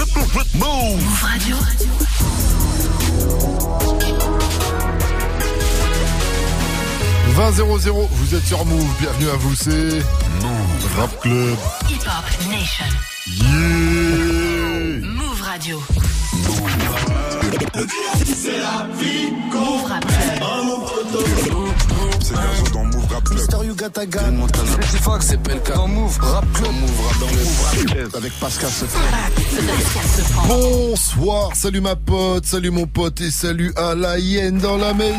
Move Radio. « 20-0-0, vous êtes sur Move, bienvenue à vous, c'est Move Rap Club. Hip Hop Nation. Yeah Radio. C'est Gazo dans Move Rap Club. Mister Yuga Gun. Petit Fox, c'est Pelka. Dans Move Rap Club. Move Rap dans le Move Rap Avec Pascal Bonsoir, salut ma pote, salut mon pote et salut à la hyène dans la maison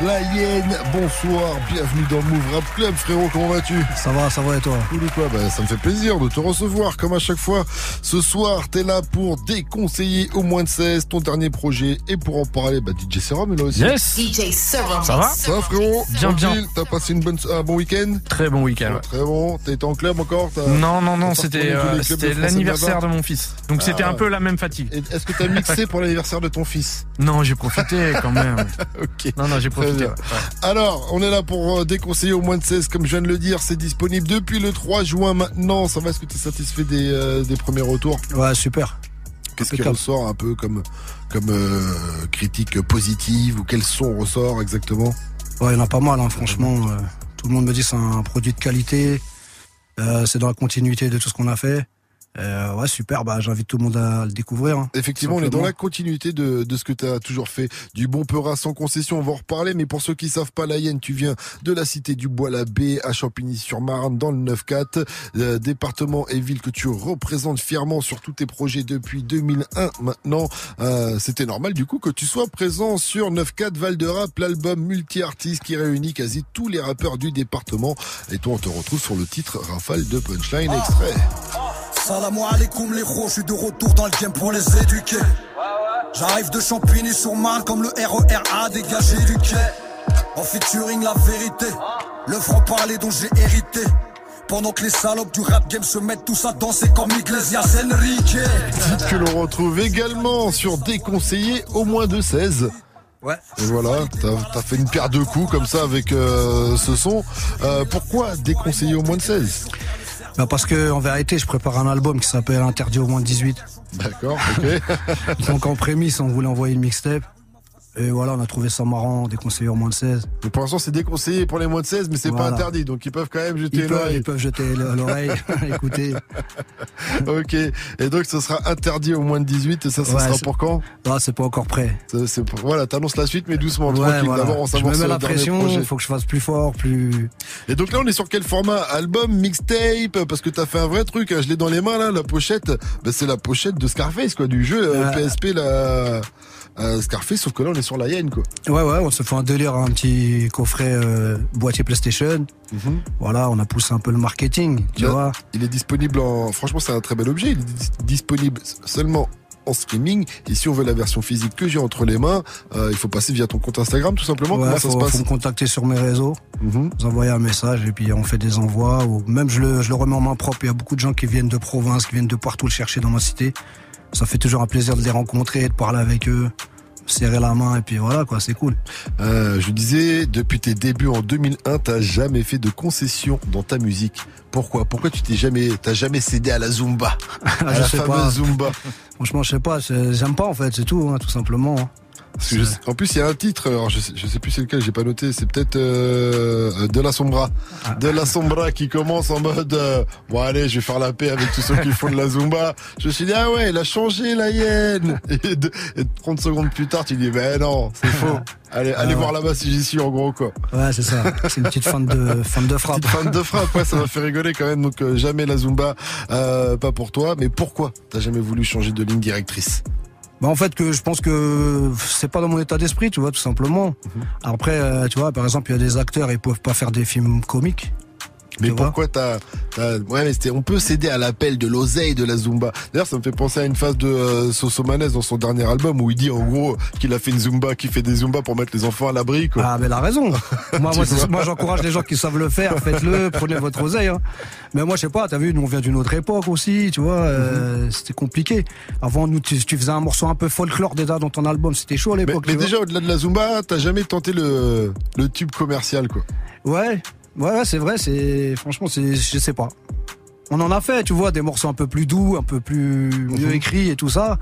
La hyène, bonsoir, bienvenue dans Move Rap Club frérot, comment vas-tu? Ça va, ça va et toi? Cool ou quoi bah, Ça me fait plaisir de te recevoir comme à chaque fois. Ce soir, t'es là pour déconseiller au moins de 16 ton dernier projet et pour en parler, bah DJ Serum est là aussi. Yes DJ Serum. Ça va? Ça va frérot? Bien, bien. T'as passé une bonne, un bon week-end? Très bon week-end. ouais. Très bon. T'as été en club encore? Non, non, non, c'était euh, c'était l'anniversaire de mon fils. Donc c'était Ah. un peu la même fatigue. Est-ce que t'as mixé pour l'anniversaire de ton fils? Non, j'ai profité quand même. Ok. Non, non, j'ai profité. Bien. ouais. Ouais. Alors, on est là pour euh, déconseiller au moins de 16, comme je viens de le dire, c'est disponible depuis le 3 juin maintenant. Ça va, est-ce que tu es satisfait des, euh, des premiers retours? Ouais, super. Qu'est-ce qui ressort un peu comme, comme euh, critique positive ou quel son ressort exactement? Ouais, il y en a pas mal, hein, franchement. euh, tout le monde me dit que c'est un produit de qualité. Euh, c'est dans la continuité de tout ce qu'on a fait. Euh, ouais, super. Bah, j'invite tout le monde à le découvrir. hein. Effectivement, on est dans la continuité de, de ce que tu as toujours fait. Du bon peurat sans concession, on va en reparler. Mais pour ceux qui savent pas, la Hyène, tu viens de la cité du Bois-l'Abbé à Champigny-sur-Marne, dans le 9-4, euh, département et ville que tu représentes fièrement sur tous tes projets depuis 2001 maintenant. Euh, C'était normal du coup que tu sois présent sur 9-4 Val de Rap, l'album multi-artiste qui réunit quasi tous les rappeurs du département. Et toi, on te retrouve sur le titre Rafale de Punchline extrait. Salam alaikum les gros, je suis de retour dans le game pour les éduquer. J'arrive de Champigny sur Marne comme le RERA dégagé du quai. En featuring la vérité, le franc parler dont j'ai hérité. Pendant que les salopes du rap game se mettent tous à danser comme Iglesias Enrique. Titre que l'on retrouve également sur Déconseillé au moins de 16. Ouais. Et voilà, t'as as fait une paire de coups comme ça avec euh, ce son. Euh, pourquoi déconseiller au moins de 16 Bah, parce que, en vérité, je prépare un album qui s'appelle Interdit au moins de 18. D'accord, ok. Donc, en prémisse, on voulait envoyer une mixtape. Et voilà, on a trouvé ça marrant, des conseillers au moins de 16. Mais pour l'instant, c'est déconseillé pour les moins de 16, mais c'est pas interdit, donc ils peuvent quand même jeter l'oreille. ils peuvent jeter l'oreille, écouter. Ok. Et donc, ce sera interdit au moins de 18, et ça, ça Ouais, sera pour quand? Là, c'est pas encore prêt. Pour- Voilà, t'annonces la suite, mais doucement, Ouais, tranquille. voilà. D'abord, on s'avance sur la pression, il faut que je fasse plus fort, plus. Et donc là, on est sur quel format? Album, mixtape Parce que t'as fait un vrai truc, hein, je l'ai dans les mains là, la pochette. Bah, c'est la pochette de Scarface, quoi, du jeu euh. PSP, la euh, Scarface, sauf que là, on est sur la hyène, quoi. Ouais, ouais, on se fait un délire, un petit coffret euh, boîtier PlayStation. Mhm. Voilà, on a poussé un peu le marketing, tu Là, vois. Il est disponible en. Franchement, c'est un très bel objet. Il est dis- disponible seulement en streaming. Et si on veut la version physique que j'ai entre les mains, euh, il faut passer via ton compte Instagram, tout simplement. Ouais, Comment faut, ça se faut passe me contacter sur mes réseaux, Mhm. vous envoyer un message et puis on fait des envois. Ou même je le, je le remets en main propre. Il y a beaucoup de gens qui viennent de province, qui viennent de partout le chercher dans ma cité. Ça fait toujours un plaisir de les rencontrer, de parler avec eux, serrer la main et puis voilà quoi, c'est cool. Euh, je disais, depuis tes débuts en 2001, t'as jamais fait de concession dans ta musique. Pourquoi? Pourquoi tu t'es jamais, t'as jamais cédé à la Zumba, à je la sais fameuse pas. Zumba Franchement, je sais pas, j'aime pas en fait, c'est tout, hein, tout simplement. hein. Je en plus, il y a un titre, alors je sais, je sais plus c'est lequel, j'ai pas noté, c'est peut-être euh, De la Sombra. Ah. De la Sombra qui commence en mode euh, Bon allez, je vais faire la paix avec tous ceux qui font de la Zumba. Je me suis dit, ah ouais, il a changé la hyène. Et, de- et 30 secondes plus tard, tu dis, ben non, c'est faux. Allez, allez Ah ouais. voir là-bas si j'y suis en gros quoi. Ouais, c'est ça. C'est une petite fan de, fan de frappe. Petite fan de frappe, ouais, ça m'a fait rigoler quand même. Donc euh, jamais la Zumba, euh, pas pour toi. Mais pourquoi t'as jamais voulu changer de ligne directrice? Bah en fait que je pense que c'est pas dans mon état d'esprit, tu vois, tout simplement. Mhm. Après, euh, tu vois, par exemple, il y a des acteurs, ils peuvent pas faire des films comiques. Mais Tu pourquoi t'as, t'as- ouais, mais c'était, on peut céder à l'appel de l'oseille de la Zumba. D'ailleurs, ça me fait penser à une phase de euh, Sosomanes dans son dernier album où il dit en gros qu'il a fait une Zumba, qu'il fait des Zumba pour mettre les enfants à l'abri, quoi. Ah, mais elle a raison. moi, moi, j'encourage les gens qui savent le faire, faites-le, prenez votre oseille. hein. Mais moi, je sais pas, t'as vu, nous, on vient d'une autre époque aussi, tu vois, euh, Mhm. c'était compliqué. Avant, nous, tu, tu faisais un morceau un peu folklore déjà dans ton album, c'était chaud à mais, l'époque. mais vois. déjà, au-delà de la Zumba, t'as jamais tenté le, le tube commercial, quoi. Ouais, ouais, ouais, c'est vrai, c'est, franchement, c'est, je sais pas. on en a fait, tu vois, des morceaux un peu plus doux, un peu plus mieux Mhm. écrits et tout ça.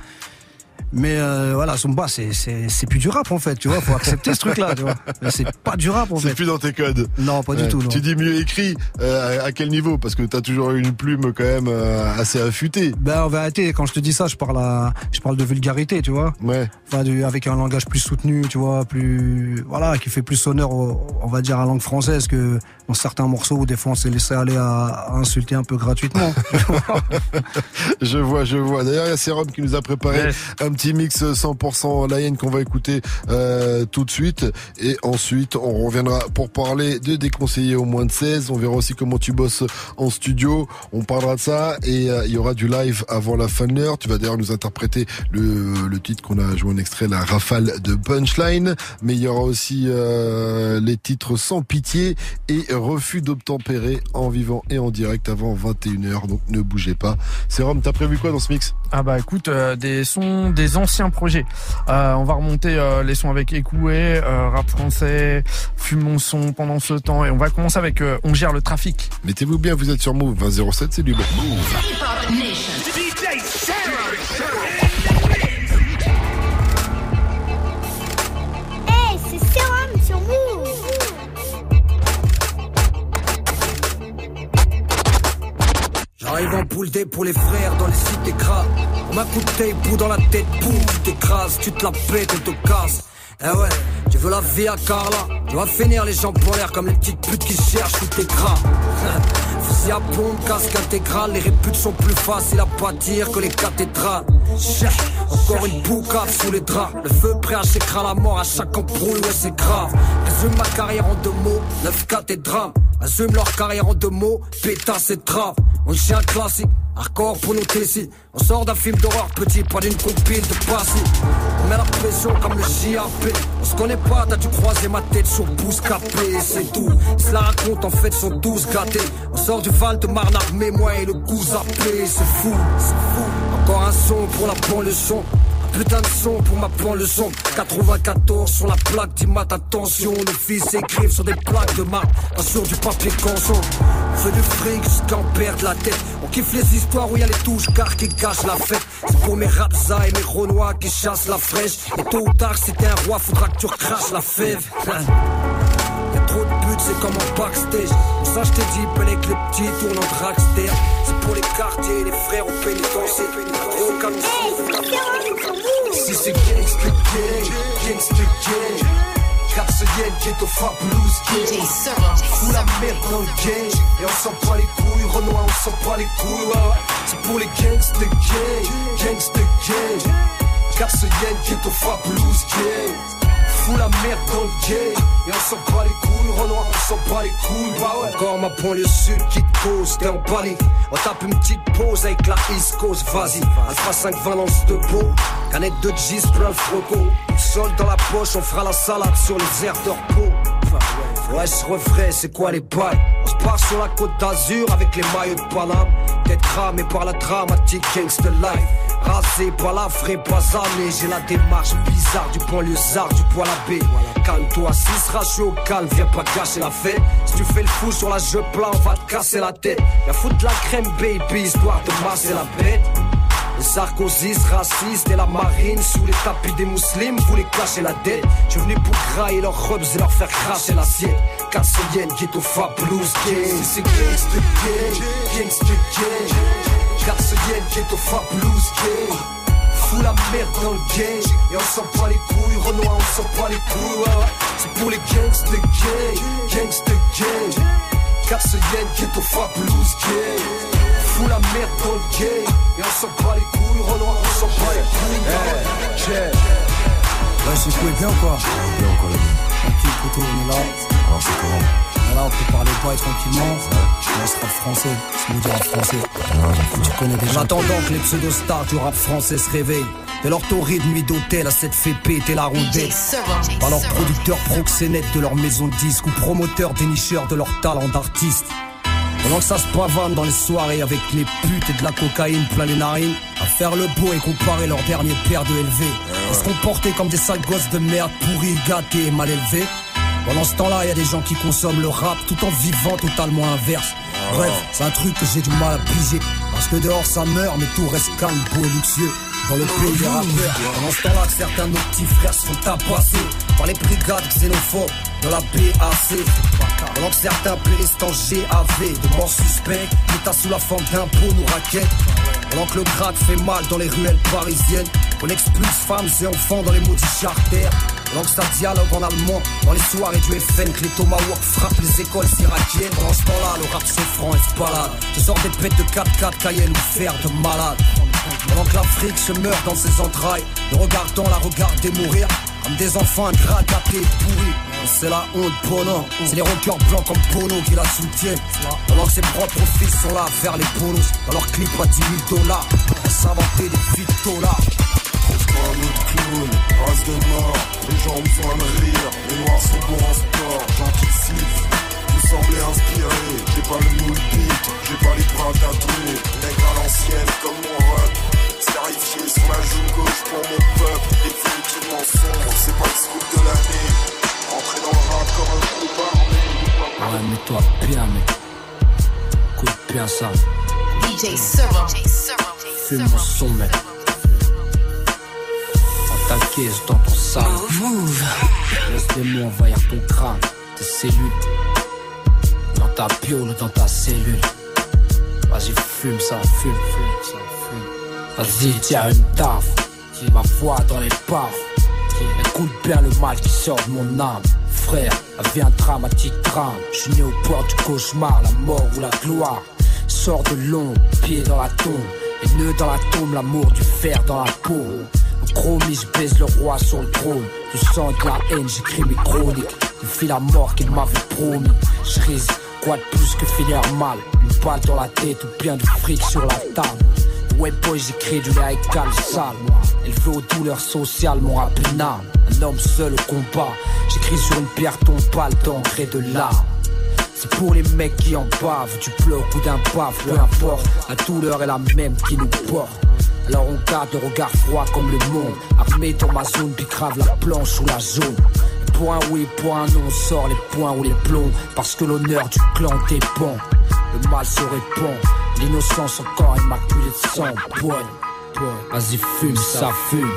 Mais euh, voilà, Zumba, c'est c'est c'est plus du rap en fait, tu vois. Faut accepter ce truc-là, tu vois. Mais C'est pas du rap en C'est fait. plus dans tes codes. Non, pas du tout. Non. Tu dis mieux écrit, euh, à, quel niveau? Parce que t'as toujours eu une plume quand même euh, assez affûtée. Ben en vérité, quand je te dis ça, je parle à, je parle de vulgarité, tu vois. Ouais. Enfin, avec un langage plus soutenu, tu vois, plus voilà, qui fait plus honneur, au- on va dire, à la langue française que dans certains morceaux où des fois on s'est laissé aller à, à insulter un peu gratuitement. Je vois, je vois. D'ailleurs, il y a Serum qui nous a préparé. Un petit mix 100% Lion qu'on va écouter euh, tout de suite. Et ensuite, on reviendra pour parler de déconseiller au moins de 16. On verra aussi comment tu bosses en studio. On parlera de ça. Et euh, il y aura du live avant la fin de l'heure. Tu vas d'ailleurs nous interpréter le, le titre qu'on a joué en extrait, la rafale de Punchline. Mais il y aura aussi euh, les titres sans pitié et refus d'obtempérer en vivant et en direct avant 21h. Donc ne bougez pas. Serum, t'as prévu quoi dans ce mix? Ah bah écoute, euh, des sons, anciens projets. Euh, on va remonter euh, les sons avec Ekoué, euh, rap français, fume mon son pendant ce temps et on va commencer avec euh, On gère le trafic. Mettez-vous bien, vous êtes sur Move 2007, c'est du bon. Hip Dé pour les frères dans les cités gras. On m'a coup de tape dans la tête, boum, t'écrases, tu te la pètes et te casses. Eh ouais, tu veux la vie à Carla Tu vas finir les jambes en l'air comme les petites putes qui cherchent tout tes gras. Fusil à pompe, casque intégral, les réputes sont plus faciles à bâtir que les cathédrales. Encore une boucade sous les draps. Le feu prêt à s'écraser la mort à chaque embrouille, ouais c'est grave. Résume ma carrière en deux mots, 9 cathédrales. Assume leur carrière en deux mots, pétasse et trave. On chien classique, hardcore pour nous ici. On sort d'un film d'horreur petit, pas d'une compile de passé. On met la pression comme le JAP. On se connaît pas, t'as dû croiser ma tête sur pouce capé, c'est tout. Cela raconte en fait, sont tous gâtés. On sort du Val de Marne armé, moi et le coup zappé, c'est fou, c'est fou. Encore un son pour la banlieue son. Putain de son pour ma banlieue son. 94 sur la plaque, dis mat attention. Le fils écrive sur des plaques de marbre Pas sur du papier canson. On fait du fric jusqu'à en perdre la tête. On kiffe les histoires où y a les touches car qui gâchent la fête. C'est pour mes rapsas et mes renois qui chassent la fraîche. Et tôt ou tard si t'es un roi faudra que tu recraches la fève. Trop de buts, c'est comme en backstage. Ça, je t'ai dit, pelé que les petits tournent en dragster. C'est pour les quartiers, les frères au pénitencier. Gros comme Si c'est gangsta gang, gangsta gang. Capsayenne, ghetto fabulous DJ gang. Serum. Fous la merde dans le game Et on s'en pas les couilles, Renoir on s'en pas les couilles ouais, ouais. C'est pour les gangsta gang, gangsta gang Capsayenne, ghetto fabulous gang La merde dans le game Et on s'en bat les couilles, Renoir on s'en bat les couilles. Bah ouais. Encore ma banlieue sud qui te cause, t'es en panique. On tape une petite pause avec la East vas-y. Alpha 5 Valence de beau Canette de gis, plein le Sol dans la poche, on fera la salade sur les airs de repos. Ouais, je refrais, c'est quoi les bails? On se part sur la côte d'Azur avec les maillots de Paname. Tête cramée par la dramatique gangster life. Rasé par la vraie basanée, j'ai la démarche bizarre du banlieusard du poil à B. Calme-toi, si sera je suis au calme, viens pas gâcher la fête. Si tu fais le fou sur la jeu plat, on va te casser la tête. Y'a foutre de la crème baby, histoire de masser la bête. Les Sarkozy racistes et la marine sous les tapis des musulmans voulaient cacher la dette. Je suis venu pour grailler leurs robes et leur faire cracher l'assiette. Casselienne, ghetto fabulous gang. C'est gangsta gang, gangsta gang. Casselienne, ghetto fabulous gang. Fous la merde dans le game et on s'en bat les couilles. Renoir, on s'en bat les couilles. ouais, ouais. C'est pour les gangsta gang, gangsta gang. Casselienne, ghetto fabulous gang. Fous la merde dans le game Et on s'en bat les couilles, Renoir, on s'en bat les couilles Ouais, c'est cool, bien ou quoi Bien encore Tranquille, poteau, on est là. Alors c'est comment? Voilà, on peut parler pas tranquillement. Là, ce rap français, c'est nous dire rap français. Tu connais En déjà. attendant que les pseudo-stars du rap français se réveillent De leur torride nuit d'hôtel à cette fait péter la rondelle. Par leurs producteurs proxénètes de leur maison de disques Ou promoteurs dénicheurs de leur talent d'artiste Pendant que ça se pavane dans les soirées avec les putes et de la cocaïne plein les narines À faire le beau et comparer leur dernier paire de LV Ils se comporter comme des sales gosses de merde pourris, gâtés et mal élevés pendant ce temps-là, il y a des gens qui consomment le rap tout en vivant totalement inverse. Bref, c'est un truc que j'ai du mal à piger. Parce que dehors ça meurt, mais tout reste calme, beau et luxueux. Dans le pays des rappeurs, pendant ce temps-là que certains de nos petits frères se font tabasser par les brigades xénophobes dans la BAC. Pendant que certains périssent en GAV, de morts suspects, l'État sous la forme d'impôts nous raquette. Pendant que le crack fait mal dans les ruelles parisiennes, on expulse femmes et enfants dans les maudits charters. Que ça dialogue en allemand dans les soirées du FN, que les tomahawks frappent les écoles irakiennes. Pendant ce temps-là, le rap c'est franc et se balade. Je sors des bêtes de 4-4 Cayenne ou fer de malade. Pendant que l'Afrique se meurt dans ses entrailles, le regardant la regarder mourir comme des enfants ingrats gâtés pourris. C'est la honte, Bono. C'est les rockers blancs comme Bono qui la soutiennent. Alors que ses propres fils sont là à faire les bonus. Dans leur clip à 10 000 dollars. À s'inventer des victolas. Trouve pas clown, race de mort. Les gens me font un rire, les noirs sont bons en sport. J'anticipe, vous semblez inspiré. J'ai pas le moule beat, j'ai pas les bras tatoués. Nègre à l'ancienne comme mon rap. Scarifié sur la joue gauche pour mon peuple. Définitivement sombre, c'est pas le scoop de l'année. Entrer dans le rap comme un groupe armé. Ouais, mets-toi bien, mec. Écoute bien ça. DJ. Fume mon son, mec. Ta caisse, dans ton sac. Move. Laisse les mots envahir ton crâne, tes cellules. Dans ta piole, dans ta cellule. Vas-y, fume ça, fume, fume ça, fume. Vas-y, tiens une taf. Ma foi dans les baffes. Écoute bien le mal qui sort de mon âme. Frère, la vie un dramatique drame. Je suis né au bord du cauchemar, la mort ou la gloire. Sors de l'ombre, pied dans la tombe. Et nœud dans la tombe, l'amour du fer dans la peau. Chromie, je baise le roi sur le trône. Du sang de la haine, j'écris mes chroniques. Il fit la mort qu'il m'avait promis. Je risque quoi de plus que finir mal? Une balle dans la tête ou bien du fric sur la table. Ouais boy j'écris du égal sale Élevé aux douleurs sociales mon rap une âme Un homme seul au combat J'écris sur une pierre ton pâle d'encre et de larmes C'est pour les mecs qui en bavent Du pleur ou d'un bave Peu importe La douleur est la même qui nous porte alors on garde le regard froid comme le monde. Armé dans ma zone bicrave la planche ou la zone. Point oui, point non, on sort les points ou les plombs. Parce que l'honneur du clan dépend Le mal se répand. L'innocence encore immaculée de sang. Boy, vas-y fume, ça fume.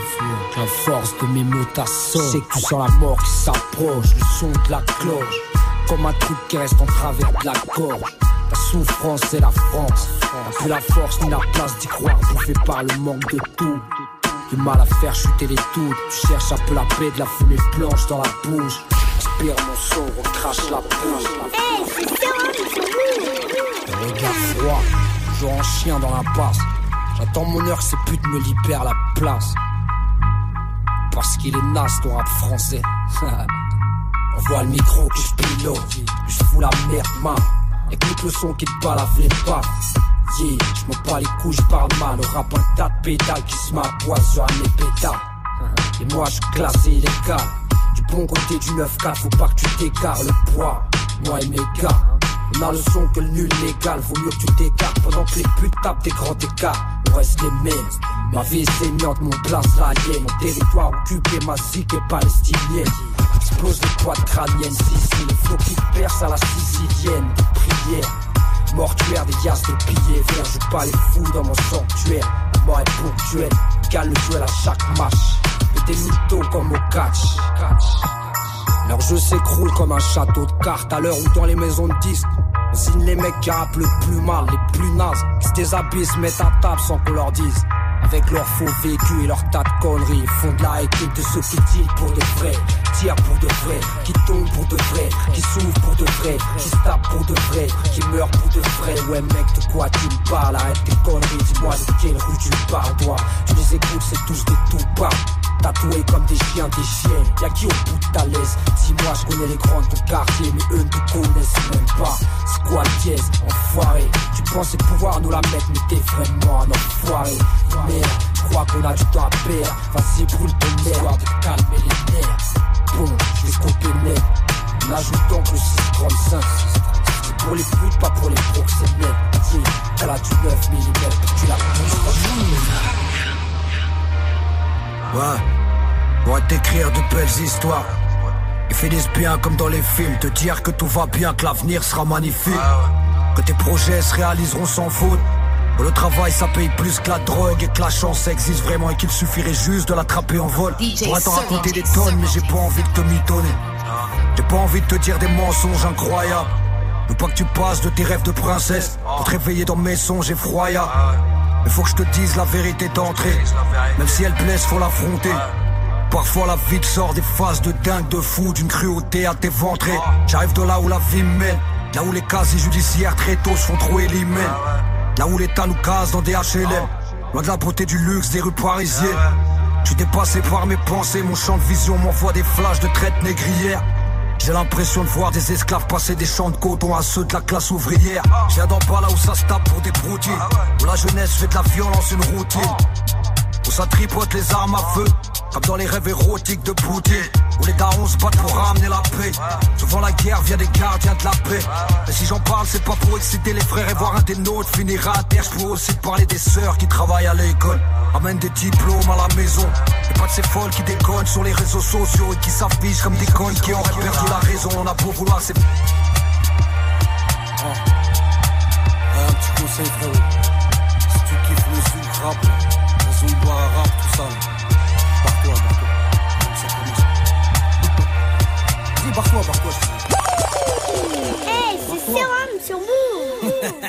La force de mes mots t'assomme. C'est que tu sens la mort qui s'approche. Le son de la cloche. Comme un truc qui reste en travers de la gorge La souffrance c'est la France plus la force ni la place d'y croire Bouffé par le manque de tout du mal à faire chuter les doutes Tu cherches un peu la paix de la fumée blanche dans la bouche Inspire mon son, recrache la bouche Eh, c'est Serum sur Move. le regard froid, toujours en chien dans la passe. J'attends mon heure que ces putes me libèrent la place. Parce qu'il est naze ton rap français. On voit le micro que je pilote, je fous la merde, man. Écoute le son qui te balave les pas. Yeah, je me bats les couilles, je parle mal. Le rap un tas de pétales qui se m'appoisonnent les pétales. Et moi je classe illégal. Du bon côté du 9-4, faut pas que tu t'écartes le poids. Moi et mes gars, on a le son que le nul légal. Vaut mieux que tu t'écartes pendant que les putes tapent des grands écarts. On reste les mêmes. Ma vie est saignante, mon place la lienne. Mon territoire occupé, ma zik est palestinienne. Explose les quads crâniennes, Sicile. Le flot qui perce à la sicilienne. Prière. Mortuaire des yas de pillés, viens, joue pas les fous dans mon sanctuaire. La mort est ponctuelle, cale le duel à chaque match. Et des mythos comme au catch. Leur jeu s'écroule comme un château de cartes à l'heure où dans les maisons de disques. On signe les mecs qui rappent le plus mal, les plus nazes, qui se déshabillent, se mettent à table sans qu'on leur dise. Avec leurs faux vécus et leurs tas de conneries, font de la équipe de ceux qui tirent pour de vrai, tirent pour de vrai, qui tombent pour de vrai, qui s'ouvrent pour de vrai, qui se pour de vrai, qui meurent pour de vrai. Ouais mec, de quoi tu me parles? Arrête tes conneries, dis-moi de quelle rue tu parles, toi. Tu les écoutes, c'est tous des tout pas. Tatoués comme des chiens, des chiens. Y'a qui au bout de ta laisse Dis-moi, je connais les grands de quartier, mais eux ne te connaissent même pas. Le dièse Enfoiré? Tu pensais pouvoir nous la mettre, mais t'es vraiment un enfoiré. Merde, crois qu'on a du temps à perdre. Vas-y, brûle ton nerf, de calmer les nerfs. Bon, je vais couper net. En ajoutant que le 635. C'est pour les putes, pas pour les proxénètes. Yeah, elle a du 9 mm, tu la pousses. Ouais, pour t'écrire de belles histoires. Ils finissent bien comme dans les films, te dire que tout va bien, que l'avenir sera magnifique. Que tes projets se réaliseront sans faute. Que le travail ça paye plus que la drogue et que la chance existe vraiment et qu'il suffirait juste de l'attraper en vol. Pourrais t'en raconter des tonnes, mais j'ai pas envie de te mitonner. J'ai pas envie de te dire des mensonges incroyables. Veux pas que tu passes de tes rêves de princesse pour te réveiller dans mes songes effroyables. Mais faut que je te dise la vérité d'entrée. Même si elle blesse, faut l'affronter. Parfois la vie te sort des phases de dingue, de fou, d'une cruauté à tes ventrés. J'arrive de là où la vie mène, là où les casiers judiciaires très tôt se font trop éliminer. Là où l'État nous casse dans des HLM, loin de la beauté du luxe des rues parisiennes. Je suis dépassé par mes pensées, mon champ de vision m'envoie des flashs de traite négrière. J'ai l'impression de voir des esclaves passer des champs de coton à ceux de la classe ouvrière. D'en bas là où ça se tape pour des broutilles, où la jeunesse fait de la violence une routine. Où ça tripote les armes à feu Comme dans les rêves érotiques de Poutine Où les darons se battent pour ramener la paix. Souvent la guerre vient des gardiens de la paix. Et si j'en parle c'est pas pour exciter les frères Et voir un des nôtres finir à terre. Je aussi te parler des sœurs qui travaillent à l'école Amènent des diplômes à la maison. Et pas de ces folles qui déconnent sur les réseaux sociaux Et qui s'affichent comme des connes qui auraient perdu la raison. On a beau vouloir c'est... Ah. Un petit conseil frérot. Si tu kiffes le je dis. Hey, c'est Sérum sur vous.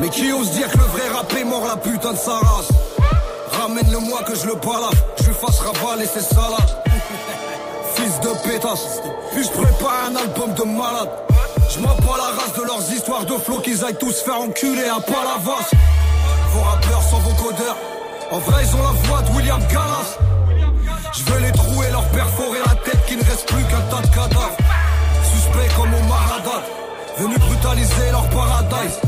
Mais qui ose dire que le vrai rap est mort la putain de sa race? Ramène-le moi que je le balade Je lui fasse ravaler ses salades. Fils de pétasse. Puis je prépare un album de malade. Je m'en bats la race de leurs histoires de flow Qu'ils aillent tous faire enculer à pas la vache Vos rappeurs sont vos codeurs. En vrai ils ont la voix de William Gallas. Je veux les trouer, leur perforer reste plus qu'un tas de cadavres. Suspect comme Omar Haddad Venu brutaliser leur paradise.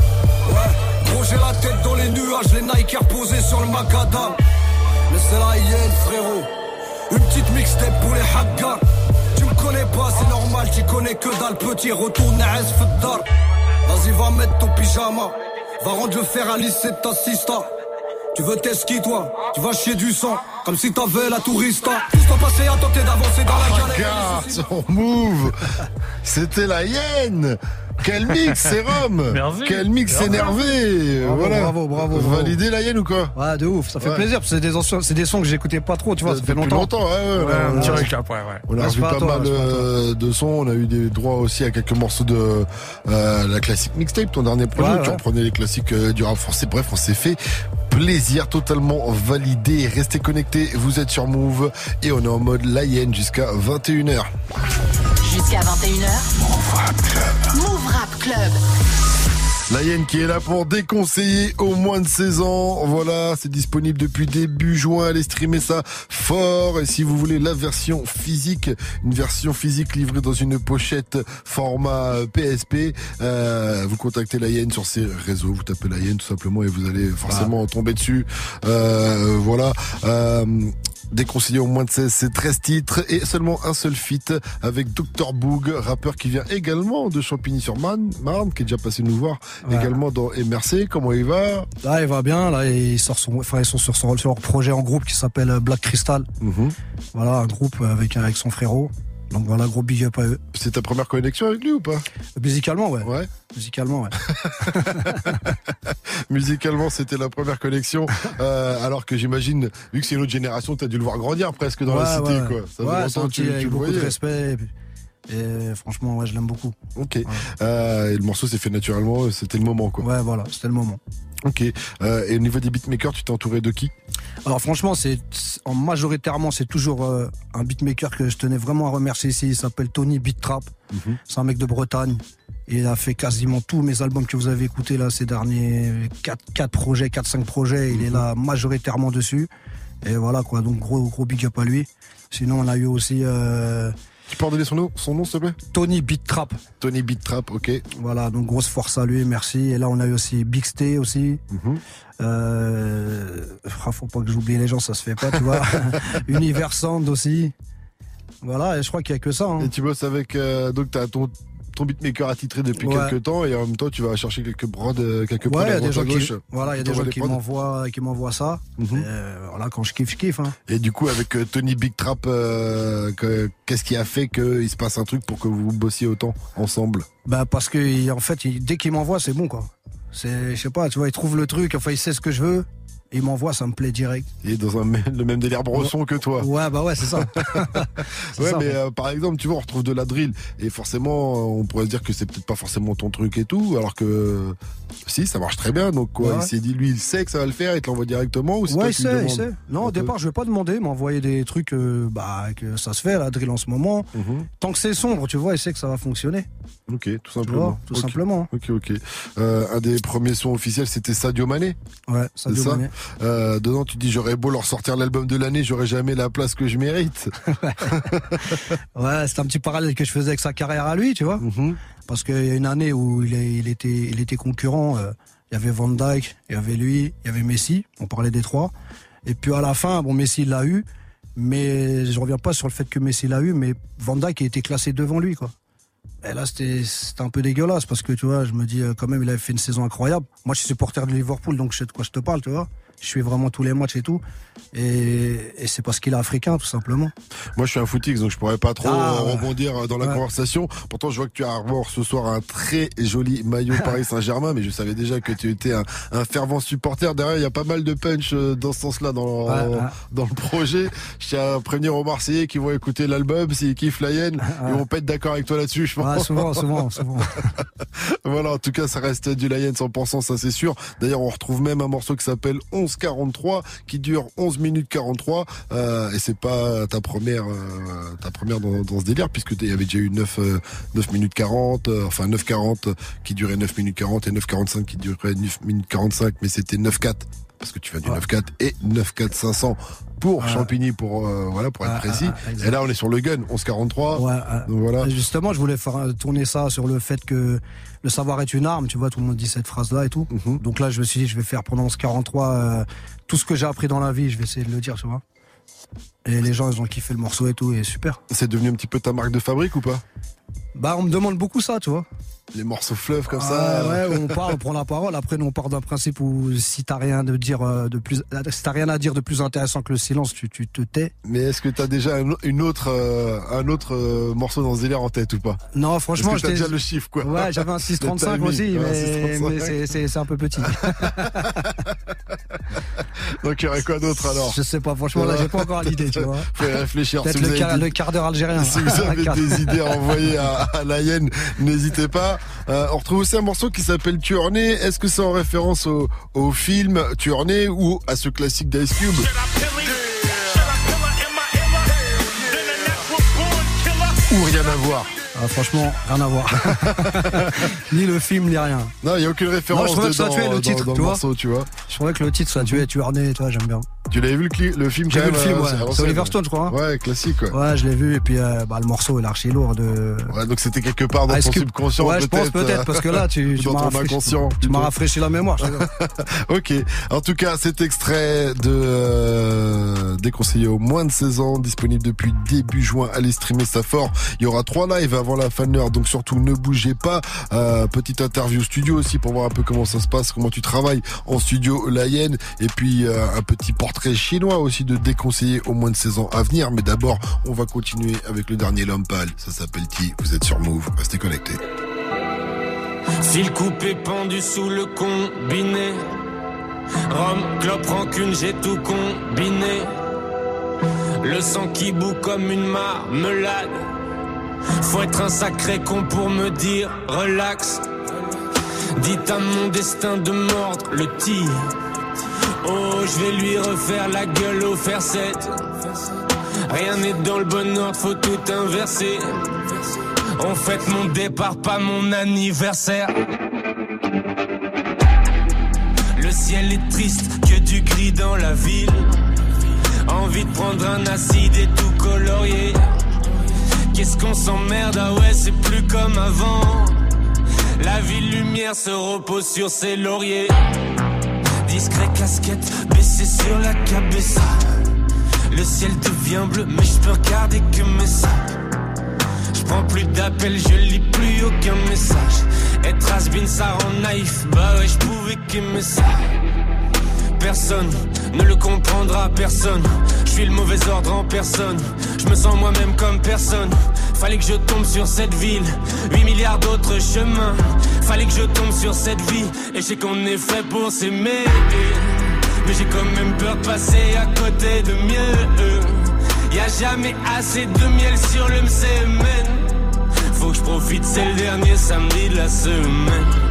Ouais, gros j'ai la tête dans les nuages Les Nike reposés sur le macadam. Mais c'est la hyène frérot. Une petite mixtape pour les haggas Tu me connais pas c'est normal Tu connais que dalle. Petit retourne à Esfeddar Vas-y va mettre ton pyjama. Va rendre le fer à lycée de ta sista tu veux tes skis toi? Tu vas chier du sang Comme si t'avais la tourista Pousse-toi passer à tenter d'avancer dans la galère Regarde son move C'était la hyène Quel mix, c'est Rome Merci. Quel mix énervé Bravo, Voilà. bravo, bravo, bravo. Validé la hyène ou quoi Ouais, de ouf, ça fait Ouais. plaisir, parce que c'est des, anciens- c'est des sons que j'écoutais pas trop, tu vois, ça fait Depuis longtemps. ouais, ouais, Ouais, un petit récap, ouais, ouais. On a revu pas toi, mal euh, de sons, on a eu des droits aussi à quelques morceaux de euh, la classique mixtape, ton dernier projet, Ouais, tu ouais. reprenais les classiques euh, du rap français. Bref, on s'est fait plaisir totalement validé. Restez connectés, vous êtes sur Move et on est en mode hyène jusqu'à 21h. Jusqu'à 21h. Move Rap Club. La hyène qui est là pour déconseiller au moins de 16 ans. Voilà, c'est disponible depuis début juin. Allez streamer ça fort. Et si vous voulez la version physique, une version physique livrée dans une pochette format PSP, euh, vous contactez la hyène sur ses réseaux. Vous tapez la hyène tout simplement et vous allez forcément tomber dessus. Euh, voilà. Euh, Déconseillé au moins de 16, c'est 13 titres et seulement un seul feat avec Dr Boog, rappeur qui vient également de Champigny-sur-Marne, Marne, qui est déjà passé nous voir, Ouais. également dans MRC. Comment il va? Là, il va bien, là, il sort son, enfin, ils sont sur, son, sur leur projet en groupe qui s'appelle Black Crystal. Mhm. Voilà, un groupe avec, avec son frérot. Donc voilà, gros big up à eux. C'est ta première connexion avec lui ou pas? Musicalement, ouais. Ouais. Musicalement, ouais. Musicalement, c'était la première connexion. Euh, alors que j'imagine, vu que c'est une autre génération, t'as dû le voir grandir presque dans la cité, ouais. quoi. Ça ouais, petit tu, tu avec le beaucoup de respect. Et franchement, ouais, je l'aime beaucoup. Ok. Euh, et le morceau s'est fait naturellement, c'était le moment, quoi. Ouais, voilà, c'était le moment. Ok. Euh, et au niveau des beatmakers, tu t'es entouré de qui? Alors franchement, c'est en majoritairement c'est toujours euh, un beatmaker que je tenais vraiment à remercier ici. Il s'appelle Tony Beat Trap. Mhm. C'est un mec de Bretagne. Il a fait quasiment tous mes albums que vous avez écoutés là ces derniers 4, 4 projets, 4 5 projets. Il est là majoritairement dessus. Et voilà quoi. Donc gros gros big up à lui. Sinon on a eu aussi euh, Tu peux redonner son nom, son nom, s'il te plaît Tony Beat Trap. Tony Beat Trap, ok. Voilà, donc grosse force à lui, merci. Et là, on a eu aussi Big Stay aussi. Mhm. Euh, ah, faut pas que j'oublie les gens, ça se fait pas, tu vois. Univers Sound aussi. Voilà, et je crois qu'il y a que ça. hein. Et tu bosses avec, euh, donc t'as ton, ton beatmaker attitré depuis Ouais. quelques temps et en même temps tu vas chercher quelques prods, euh, quelques Ouais, à droite à qui, gauche. voilà, il y a des gens qui m'envoient, qui m'envoient ça. Mhm. Euh, voilà, quand je kiffe, je kiffe. Hein. Et du coup, avec euh, Tony Big Trap, euh, que- qu'est-ce qui a fait qu'il se passe un truc pour que vous bossiez autant ensemble? Bah parce que en fait, il- dès qu'il m'envoie, c'est bon quoi. C'est, je sais pas, tu vois, il trouve le truc, enfin il sait ce que je veux, il m'envoie, ça me plaît direct. Il est dans un, le même délire bresson que toi. Ouais, bah ouais, c'est ça. Ouais, ça. mais euh, par exemple, tu vois, on retrouve de la drill et forcément, on pourrait se dire que c'est peut-être pas forcément ton truc et tout, alors que si, ça marche très bien. Donc quoi, Ouais. il s'est dit, lui, il sait que ça va le faire, il te l'envoie directement ou Ouais, il sait, il sait. Non, au départ, je vais pas demander, m'envoyer des trucs, euh, bah, que ça se fait, la drill en ce moment. Mhm. Tant que c'est sombre, tu vois, il sait que ça va fonctionner. Ok, tout simplement. vois, tout simplement. Ok, ok. Euh, un des premiers sons officiels, c'était Sadio Mané. Ouais, ça manier. Euh, dedans, tu dis, j'aurais beau leur sortir l'album de l'année, j'aurais jamais la place que je mérite. Ouais, c'est un petit parallèle que je faisais avec sa carrière à lui, tu vois. Mhm. Parce qu'il y a une année où il, était, il était concurrent. euh, Il y avait Van Dyke, il y avait lui, il y avait Messi. On parlait des trois. Et puis à la fin, bon, Messi l'a eu. Mais je reviens pas sur le fait que Messi l'a eu, mais Van Dyke a été classé devant lui, quoi. Et là, c'était c'était un peu dégueulasse parce que tu vois, je me dis euh, quand même, il avait fait une saison incroyable. Moi, je suis supporter de Liverpool, donc je sais de quoi je te parle, tu vois. Je suis vraiment tous les matchs et tout. Et, et c'est parce qu'il est africain, tout simplement. Moi, je suis un footix, donc je pourrais pas trop Ah, euh, rebondir dans la Ouais. conversation. Pourtant, je vois que tu as arbores ce soir un très joli maillot Paris Saint-Germain, mais je savais déjà que tu étais un, un fervent supporter. Derrière, il y a pas mal de punch euh, dans ce sens-là dans, Ouais, ouais. dans le projet. Je tiens à prévenir aux Marseillais qui vont écouter l'album, s'ils kiffent la hyène, ils vont pas être d'accord avec toi là-dessus, je pense. Souvent, souvent, souvent. Voilà, en tout cas, ça reste du Lion 100%, ça c'est sûr. D'ailleurs, on retrouve même un morceau qui s'appelle 1143, qui dure 11 minutes 43, euh, et c'est pas ta première, euh, ta première dans, dans ce délire, puisque il y avait déjà eu 9, euh, 9 minutes 40, euh, enfin 9,40 qui durait 9 minutes 40 et 9,45 qui durait 9 minutes 45, mais c'était 9,4 parce que tu fais du 9,4 et 9,4 500 pour Ouais. Champigny pour euh, voilà pour être Ah, précis. ah, et là, on est sur le gun 11,43. Ouais, ouais. Donc voilà. Justement, je voulais faire euh, tourner ça sur le fait que le savoir est une arme. Tu vois, tout le monde dit cette phrase-là et tout. Mhm. Donc là, je me suis dit, je vais faire pendant ce 43 euh, tout ce que j'ai appris dans la vie. Je vais essayer de le dire, tu vois. Et les gens, ils ont kiffé le morceau et tout, et super. C'est devenu un petit peu ta marque de fabrique ou pas? Bah, on me demande beaucoup ça, tu vois. Les morceaux fleuves comme Ah, ça. ouais, on parle, on prend la parole. Après, nous, on part d'un principe où si t'as rien de dire euh, de plus, si t'as rien à dire de plus intéressant que le silence, tu, tu te tais. Mais est-ce que t'as déjà un, une autre, euh, un autre euh, morceau dans ce délire en tête ou pas? Non, franchement, j'étais- déjà le chiffre quoi Ouais, j'avais un 635 timing, aussi, mais, 635. mais c'est- un peu petit. Donc il y aurait quoi d'autre alors? Je sais pas, franchement, là, j'ai pas encore l'idée, tu vois. Faut y réfléchir. Peut-être Si le, quart- des- le quart d'heure algérien. Si vous avez des idées à envoyer à, à la hyène, n'hésitez pas. Euh, on retrouve aussi un morceau qui s'appelle Tuernay. Est-ce que c'est en référence au, au film Tuernay ou à ce classique d'Ice Cube Ou rien à voir Ah, franchement, rien à voir. ni le film, ni rien. Non, il n'y a aucune référence trouvais que ça dedans, tuait le dans- titre, dans, tu le vois. morceau, tu vois. Je trouvais que le titre, ça tuait, tu toi, j'aime bien. Tu l'avais vu le, film J'ai vu le film, euh, ouais. C'est. Oliver Stone, je crois. hein. Ouais, classique, quoi. Ouais, je l'ai vu, et puis euh, bah, le morceau, il est archi lourd de. Ouais, donc c'était quelque part dans Ice ton subconscient. Ouais, je pense peut-être, parce que là, tu, tu m'as rafraîchi, tu m'as rafraîchi la mémoire. Ok. En tout cas, cet extrait de euh, déconseillé aux moins de 16 ans, disponible depuis début juin. Allez streamer ça fort. Il y aura trois lives avant la fin de l'heure, donc surtout ne bougez pas. Euh, petite interview studio aussi pour voir un peu comment ça se passe, comment tu travailles en studio La Hyène, et puis euh, un petit portrait chinois aussi de déconseillé aux moins de 16 ans à venir. Mais d'abord, on va continuer avec le dernier L'Homme Pâle. Ça s'appelle T. Vous êtes sur Move. Restez connectés. Fil coupé pendu sous le combiné. Rhum, clope, rancune, j'ai tout combiné. Le sang qui bout comme une marmelade. Faut être un sacré con pour me dire relax. Dites à mon destin de mordre le tir. Oh, je vais lui refaire la gueule au fer 7. Rien n'est dans le bon ordre, faut tout inverser. On fête mon départ, pas mon anniversaire. Le ciel est triste, que du gris dans la ville. Envie de prendre un acide et tout colorier. Qu'est-ce qu'on s'emmerde, ah ouais, c'est plus comme avant. La ville lumière se repose sur ses lauriers. Discret casquette, baissée sur la cabessa. Le ciel devient bleu, mais je peux regarder que mes sacs. Je prends plus d'appels, je lis plus aucun message. Être has ça rend naïf, bah ouais, je pouvais qu'aimer ça. Personne ne le comprendra, personne. Je suis le mauvais ordre en personne. Je me sens moi-même comme personne. Fallait que je tombe sur cette ville, 8 milliards d'autres chemins. Fallait que je tombe sur cette vie, et je sais qu'on est fait pour s'aimer. Mais j'ai quand même peur de passer à côté de mieux. Y a jamais assez de miel sur le semaine. Faut que je profite, c'est le dernier samedi de la semaine.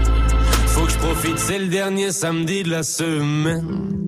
Faut que je profite, c'est le dernier samedi de la semaine.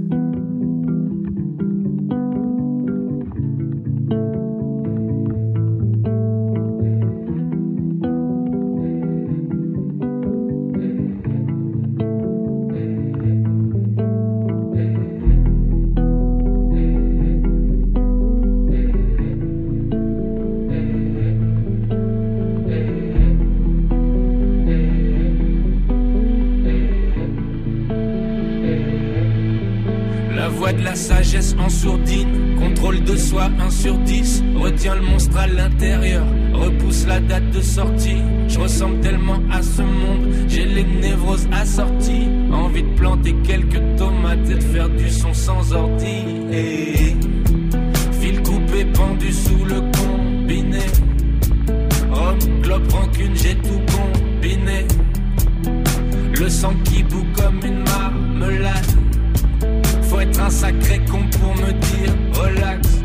Le monstre à l'intérieur, repousse la date de sortie. Je ressemble tellement à ce monde, j'ai les névroses assorties. Envie de planter quelques tomates et de faire du son sans ordi. Fil coupé pendu sous le combiné. Rome, globe, rancune, j'ai tout combiné. Le sang qui bout comme une marmelade. Faut être un sacré con pour me dire relax.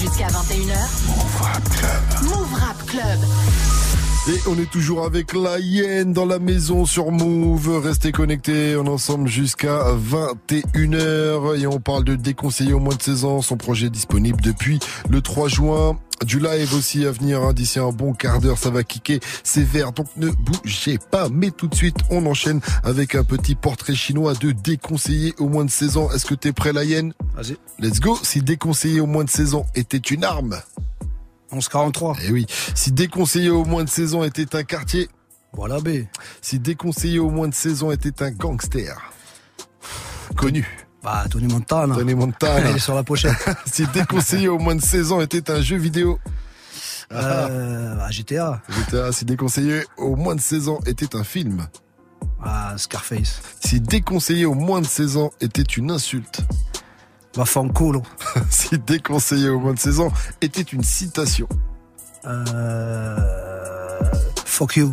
Jusqu'à 21h. Move Rap Club. Move Rap Club. Et on est toujours avec la hyène dans la maison sur Move. Restez connectés, on est ensemble jusqu'à 21h et on parle de déconseiller au moins de 16 ans. Son projet est disponible depuis le 3 juin. Du live aussi à venir, hein. d'ici un bon quart d'heure, ça va kicker sévère, donc ne bougez pas. Mais tout de suite, on enchaîne avec un petit portrait chinois de déconseiller au moins de 16 ans. Est-ce que t'es prêt, la hyène? Vas-y. Let's go. Si déconseiller au moins de 16 ans était une arme. 1143. Eh oui. Si déconseiller au moins de 16 ans était un quartier. Voilà B. Si déconseiller au moins de 16 ans était un gangster. Connu. Bah, Tony Montana. Tony Montana. Il est sur la pochette. si déconseillé au moins de 16 ans était un jeu vidéo. Euh, bah, GTA. GTA, si déconseillé au moins de 16 ans était un film. Ah, Scarface. Si déconseillé au moins de 16 ans était une insulte. Bah, Fancolo. si déconseillé au moins de 16 ans était une citation. Euh... Fuck you.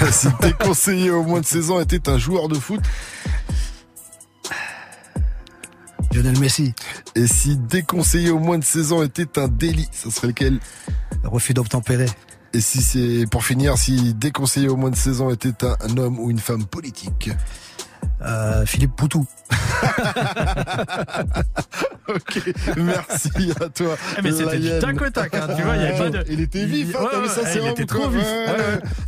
si déconseillé au moins de 16 ans était un joueur de foot. Lionel Messi. Et si déconseiller au moins de 16 ans était un délit, ça serait lequel? Le refus d'obtempérer. Et si c'est, pour finir, si déconseiller au moins de 16 ans était un homme ou une femme politique? Euh, Philippe Poutou. ok, merci à toi. Eh, mais c'était du tac au tac, hein, tu vois, il y avait pas de... Il était vif, hein, ça, il était trop vif.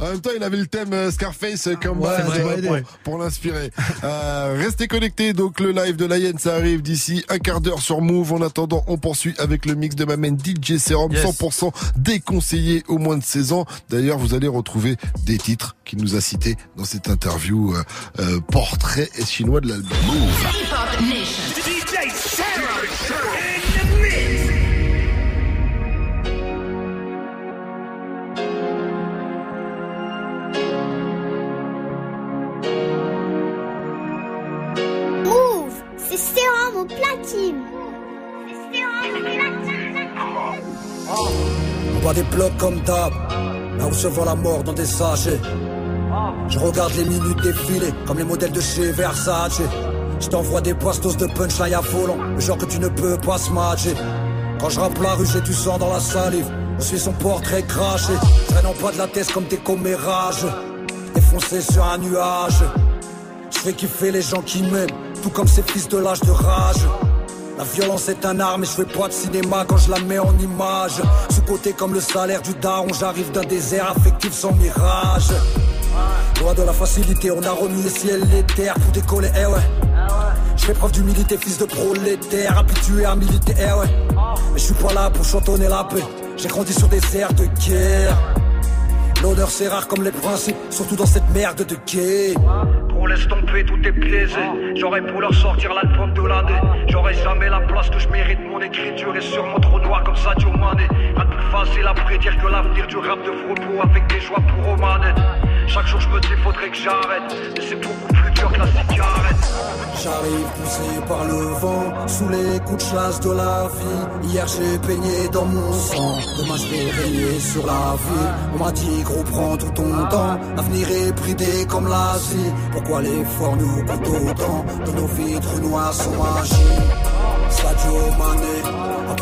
En même temps, il avait le thème euh, Scarface comme base pour, pour l'inspirer. euh, restez connectés, donc le live de la Yen, ça arrive d'ici un quart d'heure sur Move. En attendant, on poursuit avec le mix de ma main DJ Serum, 100% déconseillé au moins de 16 ans. D'ailleurs, vous allez retrouver des titres qu'il nous a cités dans cette interview euh, euh, portrait chinois de l'album. Move, c'est sérum au platine. C'est sérum au platine. On voit des blocs comme d'hab, là où se voit la mort dans des sachets. Je regarde les minutes défiler comme les modèles de chez Versace. Je t'envoie des postos de punchline à volant, le genre que tu ne peux pas se matcher. Quand je rappe la rue, j'ai du sang dans la salive. On suit son portrait craché, traînant pas de la tête comme des commérages. Défoncé sur un nuage. Je fais kiffer les gens qui m'aiment, tout comme ces fils de l'âge de rage. La violence est un arme et je fais pas de cinéma quand je la mets en image. Sous côté comme le salaire du daron, j'arrive d'un désert affectif sans mirage. Loin de la facilité, on a remis les ciels, les terres pour décoller, eh ouais. Je fais preuve d'humilité, fils de prolétaire, habitué à militer, eh ouais. Mais je suis pas là pour chantonner la paix. J'ai grandi sur des airs de guerre. L'honneur c'est rare comme les principes, surtout dans cette merde de quai. Gros laisse tomber, tout est biaisé. J'aurais pour leur sortir l'album de l'année. J'aurais jamais la place que je mérite. Mon écriture est sûrement trop noire comme Sadio Mané. Rien de plus facile à prédire que l'avenir du rap de Frobo Avec des joies pour Romanette Chaque jour je me dis faudrait que j'arrête. Mais c'est beaucoup plus la J'arrive poussé par le vent, sous les coups de chasse de la vie. Hier j'ai peigné dans mon sang, demain je vais régner sur la vie. On m'a dit gros prends tout ton temps, l'avenir est bridé comme l'Asie. Pourquoi l'effort nous coûte autant, de nos vitres noires sont magiques Sadio Mané,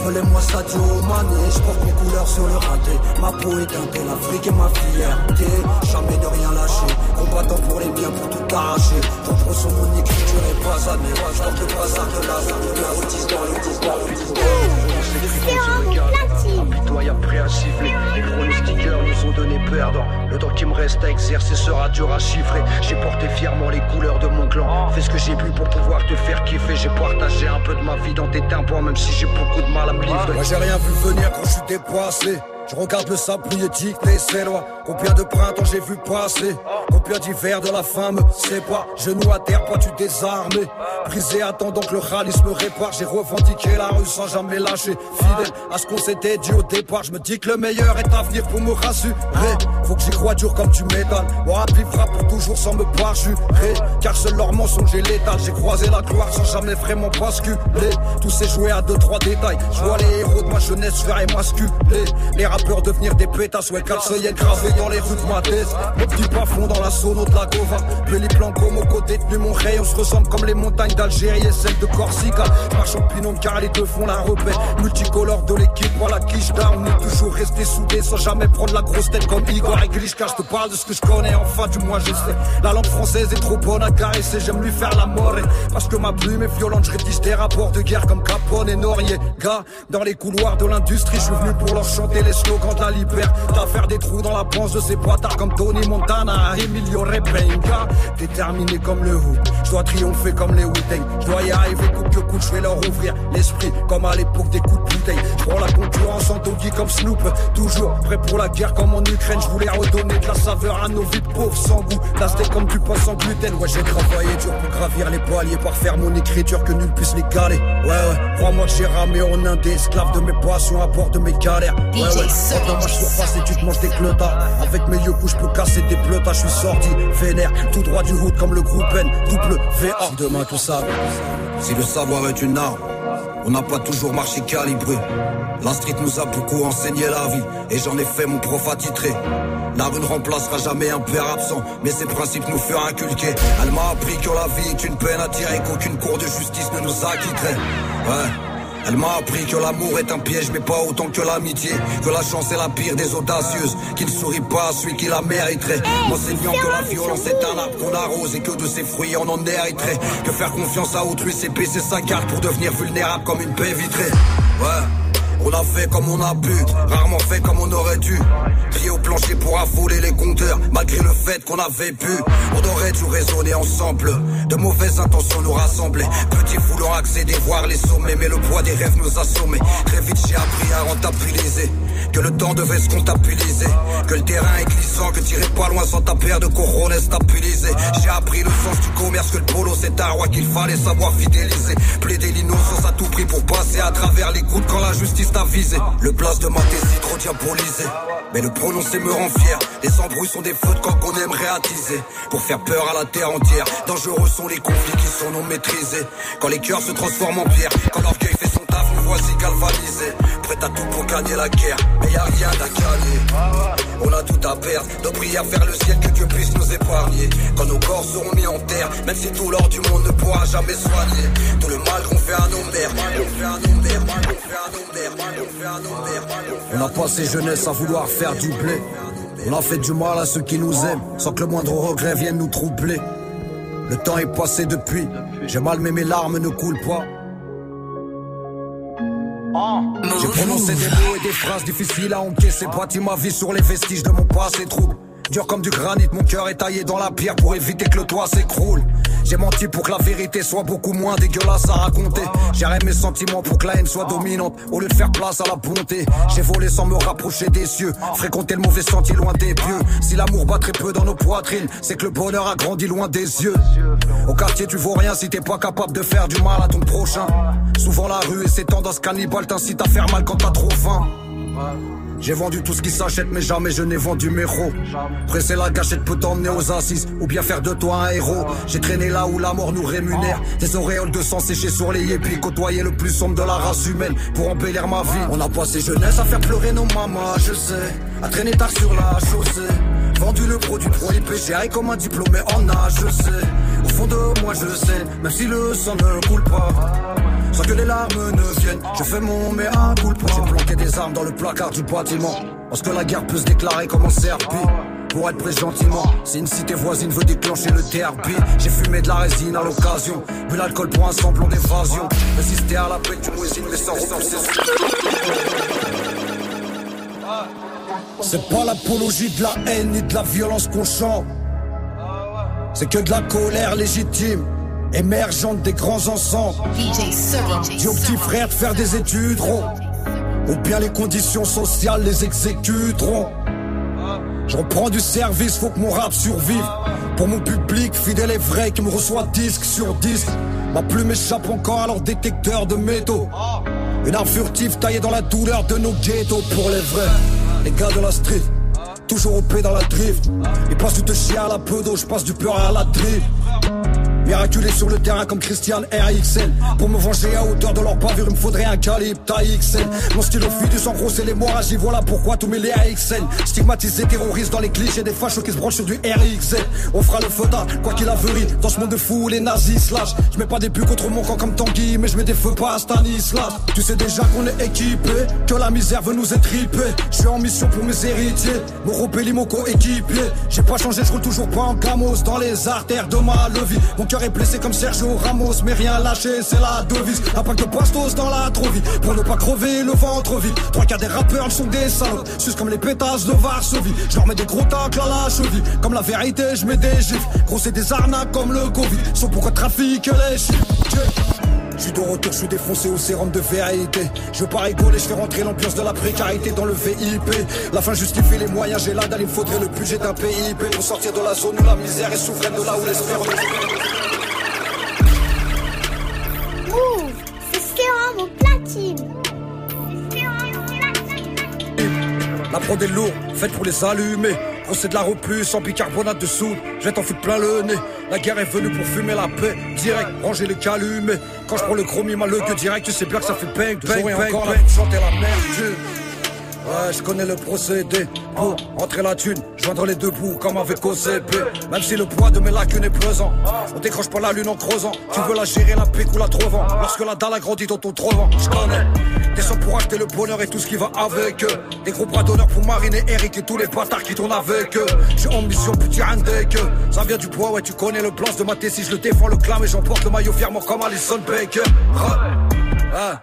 Appelez-moi Sadio Mané, je porte mes couleurs sur le raté. Ma peau est teintée, l'Afrique est ma fierté. Jamais de rien lâcher, combattant pour les biens, pour tout arracher. Contre sur mon écriture et pas à mes rois, je le brassard de Lazare. Le 10 dans le dans le 10 dans le parias prêts à siffler. Les pronostiqueurs nous ont donné perdants. Le temps qui me reste à exercer sera dur à chiffrer. J'ai porté fièrement les couleurs de mon clan. Fais ce que j'ai pu pour pouvoir te faire kiffer. J'ai partagé un peu de ma vie dans tes tympans, même si j'ai beaucoup de mal à me livrer. Moi j'ai rien vu venir quand je suis dépassé. Je regarde le sablier dicter ses lois. Combien de printemps j'ai vu passer. Combien d'hivers de la femme C'est pas genou à terre, pas tu désarmé Brisé attendant que le ralice me répare. J'ai revendiqué la rue sans jamais lâcher. Fidèle à ce qu'on s'était dit au départ. Je me dis que le meilleur est à venir pour me rassurer. Faut que j'y croie dur comme tu m'étonnes. Mon rap frappe pour toujours sans me parjurer. Car seul leur mensonge est létal J'ai croisé la gloire sans jamais vraiment basculer. Tout s'est joué à deux trois détails. Je vois les héros de ma jeunesse faire émasculer. Les rappeurs devenir des pétasses Ouais calceuillés gravés dans les rues de ma tête Le petit plafond dans la sono de la Gova. Plans comme au côté de mon rayon On se ressemble comme les montagnes d'Algérie et celles de Corsica. Je marche en binôme car les deux font la repère. Multicolore de l'équipe voilà quiche On est toujours resté soudés sans jamais prendre la grosse tête comme Igor et Glishka Je te parle de ce que je connais enfin du moins je sais. La langue française est trop bonne à caresser J'aime lui faire la mort Parce que ma plume est violente Je rédige des rapports de guerre comme Capone et Noriega. Dans les couloirs de l'industrie Je suis venu pour leur chanter les de la liberté T'as faire des trous dans la panse de ces boîtards comme Tony Montana, Emilio Repenka. Déterminé comme le hoop, je dois triompher comme les wu Je dois y arriver coûte que coûte, je vais leur ouvrir l'esprit comme à l'époque des coups de bouteille. Je prends la concurrence en doggy comme Snoop, toujours prêt pour la guerre comme en Ukraine. Je voulais redonner de la saveur à nos vies pauvres sans goût. C'était comme du pain sans gluten. Ouais, j'ai travaillé dur pour gravir les paliers, par faire mon écriture que nul puisse les caler. Ouais, ouais, crois-moi que j'ai ramé en un des esclaves de mes passions à bord de mes galères. Ouais, ouais, quand moi je surpasse et tu te manges des clotards. Avec mes yeux je peux casser des pleutas, je suis sorti vénère, tout droit du hood comme le groupe N, double VA. Demain tout ça, si le savoir est une arme, on n'a pas toujours marché calibré. La street nous a beaucoup enseigné la vie, et j'en ai fait mon prof attitré. La rue ne remplacera jamais un père absent, mais ses principes nous furent inculqués. Elle m'a appris que la vie est une peine à tirer, qu'aucune cour de justice ne nous acquitterait. Ouais. Elle m'a appris que l'amour est un piège, mais pas autant que l'amitié. Que la chance est la pire des audacieuses, qui ne sourit pas à celui qui la mériterait. M'enseignant que la violence est un arbre qu'on arrose et que de ses fruits on en hériterait. Que faire confiance à autrui, c'est baisser sa carte pour devenir vulnérable comme une baie vitrée. Ouais. On a fait comme on a pu, rarement fait comme on aurait dû. Pied au plancher pour affoler les compteurs, malgré le fait qu'on avait pu. On aurait dû raisonner ensemble, de mauvaises intentions nous rassemblaient. Petit vouloir accéder, voir les sommets, mais le poids des rêves nous assommait. Très vite j'ai appris à rentabiliser, que le temps devait se comptabiliser. Que le terrain est glissant, que tirer pas loin sans ta paire de couronnes stabiliser. J'ai appris le sens du commerce, que le polo c'est un roi qu'il fallait savoir fidéliser. Plaider l'innocence à tout prix pour passer à travers les gouttes quand la justice t'a visé. Le place de ma thèse trop diabolisé. Mais le prononcer me rend fier. Les embrouilles sont des feux de camp qu'on aimerait attiser. Pour faire peur à la terre entière. Dangereux sont les conflits qui sont non maîtrisés. Quand les cœurs se transforment en pierre. Quand l'orgueil fait son taf, nous voici galvanisés. Prêt à tout pour gagner la guerre. Mais y a rien à gagner. On a tout à perdre. Nos prières vers le ciel que Dieu puisse nous épargner. Quand nos corps seront mis en terre. Même si tout l'or du monde ne pourra jamais soigner. Tout le mal qu'on fait à nos mères. On a passé jeunesse à vouloir faire du blé. On a fait du mal à ceux qui nous aiment, sans que le moindre regret vienne nous troubler. Le temps est passé depuis, j'ai mal mais mes larmes ne coulent pas. J'ai prononcé des mots et des phrases difficiles à encaisser, bâti ma vie sur les vestiges de mon passé trouble. Dur comme du granit, mon cœur est taillé dans la pierre pour éviter que le toit s'écroule. J'ai menti pour que la vérité soit beaucoup moins dégueulasse à raconter. J'arrête mes sentiments pour que la haine soit dominante au lieu de faire place à la bonté. J'ai volé sans me rapprocher des cieux, fréquenter le mauvais sentier loin des pieux. Si l'amour bat très peu dans nos poitrines, c'est que le bonheur a grandi loin des yeux. Au quartier, tu vaux rien si t'es pas capable de faire du mal à ton prochain. Souvent la rue et ses tendances cannibales t'incitent à faire mal quand t'as trop faim. J'ai vendu tout ce qui s'achète, mais jamais je n'ai vendu mes ros. Presser la gâchette peut t'emmener aux assises, ou bien faire de toi un héros. J'ai traîné là où la mort nous rémunère. Des auréoles de sang séchées sur les yépis, côtoyer le plus sombre de la race humaine pour embellir ma vie. On a passé jeunesse à faire pleurer nos mamans, je sais. À traîner tard sur la chaussée. Vendu le produit pro j'ai comme un diplômé en âge, je sais. Au fond de moi, je sais, même si le sang ne coule pas. Sans que les larmes ne viennent, je fais mon mea culpa. J'ai planqué des armes dans le placard du bâtiment. Parce que la guerre peut se déclarer comme un serpi. Pour être pris gentiment, si une cité voisine veut déclencher le TRP, j'ai fumé de la résine à l'occasion. Bu l'alcool pour un semblant d'évasion. Résister à la paix du moisine, mais sans repousser. C'est pas l'apologie de la haine ni de la violence qu'on chante. C'est que de la colère légitime émergente des grands ensembles. Dis aux petits frères de faire des études, ou bien les conditions sociales les exécuteront. Je reprends du service, faut que mon rap survive. Pour mon public fidèle et vrai qui me reçoit disque sur disque. Ma plume échappe encore à leur détecteur de métaux. Une arme furtive taillée dans la douleur de nos ghettos pour les vrais. Les gars de la street, toujours au pied dans la drift. Ils passent du chien à la peau je passe du peur à la drift. Miraculé sur le terrain comme Christian RXL Pour me venger à hauteur de leur bavure il me faudrait un calibre XL Mon stylo fuit du sang gros c'est l'hémorragie. Voilà pourquoi tous mes les AXL Stigmatisés terroristes dans les clichés Des fachos qui se branchent sur du RXL On fera le feu quoi qu'il averie Dans ce monde de fou les nazis slash Je mets pas des buts contre mon camp comme Tanguy Mais je mets des feux pas à Stanislas. Tu sais déjà qu'on est équipé Que la misère veut nous étriper. Je suis en mission pour mes héritiers Mon repéli mon coéquipier. J'ai pas changé je roule toujours pas en camos Dans les artères de ma levie cœur est blessé comme Sergio Ramos, mais rien lâché, c'est la devise. Un pack de pastos dans la trop pour ne pas crever le ventre vide. Trois quarts des rappeurs sont des salauds, sus comme les pétasses de Varsovie. Je leur mets des gros tacles à la cheville, comme la vérité, je mets des gifs. Gros, c'est des arnaques comme le Covid, sauf pourquoi trafic les chiffres. Je suis de retour, je suis défoncé au sérum de vérité. Je veux pas rigoler, je fais rentrer l'ambiance de la précarité dans le VIP. La fin justifie les moyens, j'ai la dalle, il me faudrait le budget d'un PIP pour sortir de la zone où la misère est souveraine, de là où l'espérance. La prod est lourde, faite pour les allumer. Procès de la repus sans bicarbonate de soude. Je vais t'en foutre plein le nez. La guerre est venue pour fumer la paix. Direct, ranger les calumets. Quand je prends le mal le gueux direct, tu sais bien que ça fait bang, bang, bang, bang. chanter la merde. Ouais, je connais le procédé pour entrer la thune, joindre les deux bouts comme avec OCP. Même si le poids de mes lacunes est pesant, on décroche pas la lune en creusant. Tu veux la gérer, la pique ou la trouvant? Lorsque la dalle a grandi dans ton trouvant, je connais. Des sons pour acheter le bonheur et tout ce qui va avec eux. Des gros bras d'honneur pour mariner Eric et tous les bâtards qui tournent avec eux. J'ai ambition, petit que Ça vient du poids, ouais, tu connais le blanc de ma si je le défends, le clame et j'emporte le maillot fièrement comme Alison Baker. Ah.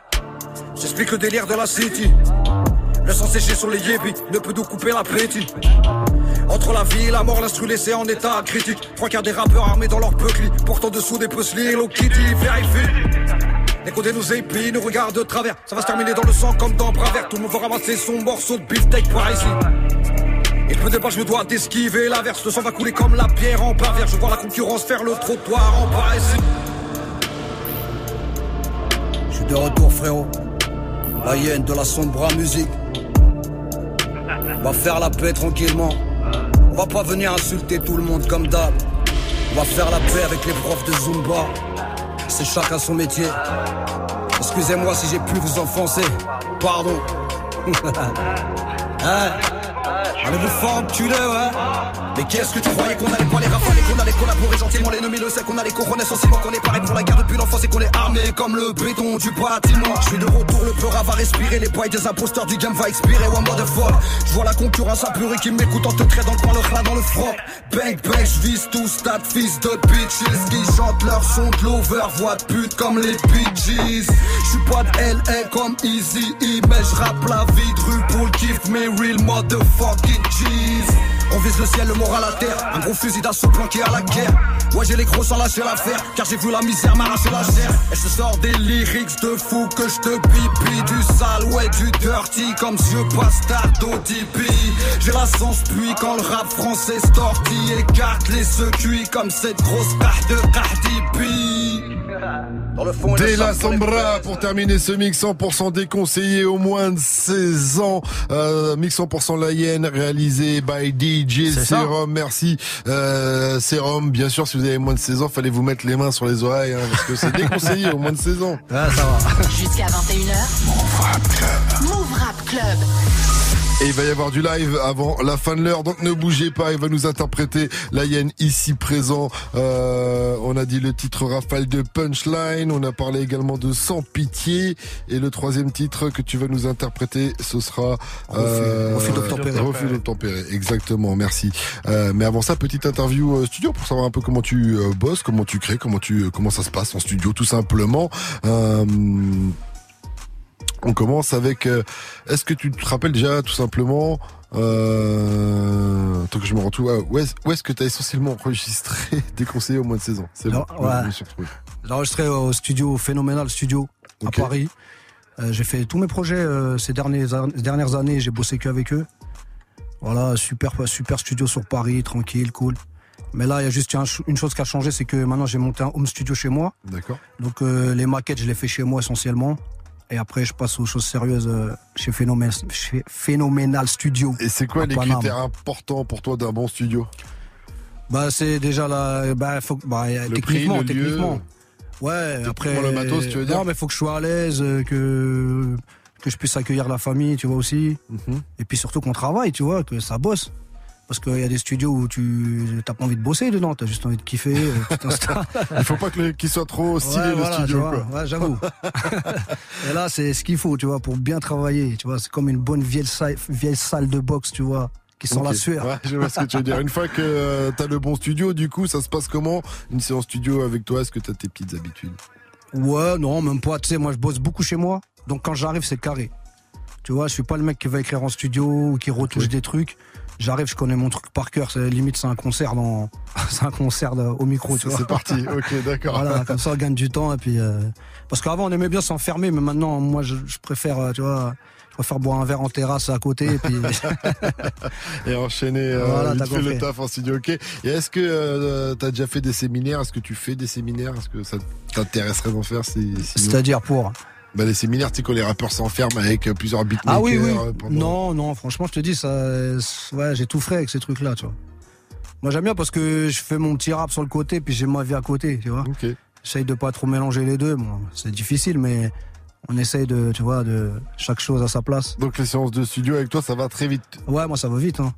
J'explique le délire de la city. Le sang séché sur les yébis ne peut nous couper l'appétit. Entre la vie et la mort, l'instru laissé en état critique. Trois quarts des rappeurs armés dans leur buckly, portant dessous des puzzles, l'eau kitty, vérifie. Les côtés nous épient, nous regardent de travers. Ça va se terminer dans le sang comme dans Bravert. Tout le monde va ramasser son morceau de beefsteak par ici. Et peu pas, je me dois d'esquiver l'averse. Le sang va couler comme la pierre en Bavière. Je vois la concurrence faire le trottoir en ici. Je suis de retour, frérot. La hyène de la sombre musique. On va faire la paix tranquillement. On va pas venir insulter tout le monde comme d'hab. On va faire la paix avec les profs de Zumba. C'est chacun son métier. Excusez-moi si j'ai pu vous enfoncer. Pardon. hein? Allez vous fort tu ouais Mais qu'est-ce que tu croyais qu'on allait pas les rafaler Qu'on allait collaborer gentiment L'ennemi le sait qu'on a les couronnes sensiblement Qu'on est pareil pour la guerre depuis l'enfance Et qu'on est armé comme le béton du bâtiment. Je suis de retour, le peur va respirer Les poils des imposteurs du game va expirer. One motherfuck Je vois la concurrence apeurée qui m'écoute En te trait dans le coin, le dans le froc. Bang bang, je vise tout stade fils de bitches Qui chantent leur son de l'over. Voix de pute comme les bitches Je suis pas de LA comme Easy E Mais je la vie de rue pour le kiff Mais real motherfuck cheese On vise le ciel, le moral à terre. Un gros fusil d'assaut planqué à la guerre. Ouais, j'ai les gros sans lâcher l'affaire. Car j'ai vu la misère m'arracher la chair. Et je sors des lyrics de fou que je te pipi. Du sale, ouais, du dirty. Comme Dieu bastard d'ODP. J'ai la sens puis quand le rap français sorti. Écarte les secuits comme cette grosse part de Cardi B. De la Sombra pour terminer ce mix 100% déconseillé au moins de 16 ans. Euh, mix 100% la hyène réalisé by DJ. Serum. Merci euh, Serum. Bien sûr, si vous avez moins de 16 ans, fallait vous mettre les mains sur les oreilles hein, parce que c'est déconseillé au moins de 16 ans. Ouais, ça va. Jusqu'à 21h. Move Rap Club. Move Rap Club. Et il va y avoir du live avant la fin de l'heure, donc ne bougez pas, il va nous interpréter la hyène ici présent. Euh, on a dit le titre rafale de Punchline, on a parlé également de Sans Pitié, et le troisième titre que tu vas nous interpréter, ce sera euh, Refus d'obtempérer. Refus d'obtempérer, exactement, merci. Euh, mais avant ça, petite interview euh, studio pour savoir un peu comment tu euh, bosses, comment tu crées, comment tu comment ça se passe en studio, tout simplement. Euh, on commence avec. euh, Est-ce que tu te rappelles déjà tout simplement euh, tant que je me retrouve, ah, où est-ce, que tu as essentiellement enregistré déconseillé au moins de 16 ans C'est bon, ouais. je me suis retrouvé. J'ai enregistré au studio Phénoménal Studio Ok. à Paris. Euh, j'ai fait tous mes projets euh, ces dernières, dernières années, j'ai bossé qu'avec eux. Voilà, super, super studio sur Paris, tranquille, cool. Mais là, il y a juste une chose qui a changé, c'est que maintenant j'ai monté un home studio chez moi. D'accord. Donc les maquettes, je les fais chez moi essentiellement. Et après, je passe aux choses sérieuses euh, chez, Phénomène, chez Phénoménal Studio. Et c'est quoi les Paname. critères importants pour toi d'un bon studio Bah, c'est déjà la. Bah, faut, bah, Le techniquement, prix, le lieu. techniquement. Ouais, après. prends le matos, tu veux dire Non, mais faut que je sois à l'aise, euh, que que je puisse accueillir la famille, tu vois aussi. Mhm. Et puis surtout qu'on travaille, tu vois, que ça bosse. Parce qu'il y a des studios où tu t'as pas envie de bosser dedans, t'as juste envie de kiffer, euh, tu. Il faut pas qu'il soit trop stylé Ouais, le voilà, studio. tu ouais, j'avoue. Et là, c'est ce qu'il faut, tu vois, pour bien travailler. Tu vois, c'est comme une bonne vieille salle, vieille salle de boxe, tu vois, qui sent la Ok. sueur. Ouais, je vois ce que tu veux dire. Une fois que euh, t'as le bon studio, du coup, ça se passe comment? Une séance studio avec toi, est-ce que t'as tes petites habitudes? Ouais, non, même pas. Tu sais, moi, je bosse beaucoup chez moi. Donc, quand j'arrive, c'est carré. Tu vois, je suis pas le mec qui va écrire en studio ou qui retouche des trucs. J'arrive, je connais mon truc par cœur. C'est limite, c'est un concert dans, c'est un concert de- au micro, tu vois. C'est parti, ok, d'accord. Voilà, comme ça, on gagne du temps. Et puis, euh, parce qu'avant, on aimait bien s'enfermer, mais maintenant, moi, je, je préfère, euh, tu vois, je préfère boire un verre en terrasse à côté. Et puis, Et enchaîner euh, Voilà, vite fait le taf en studio, ok. Et est-ce que euh, t'as déjà fait des séminaires? Est-ce que tu fais des séminaires? Est-ce que ça t'intéresserait d'en faire si, c'est-à-dire pour. Bah, les séminaires, tu sais, quand les rappeurs s'enferment avec euh, plusieurs beatmakers. Ah oui, oui. euh, pendant- Non, non, franchement, je te dis, ça, ouais, j'ai tout frais avec ces trucs-là, tu vois. Moi, j'aime bien parce que je fais mon petit rap sur le côté, puis j'ai ma vie à côté, tu vois. Ok. J'essaye de pas trop mélanger les deux. Bon, c'est difficile, mais on essaye de, tu vois, de chaque chose à sa place. Donc les séances de studio avec toi, ça va très vite. Ouais, moi, ça va vite, hein.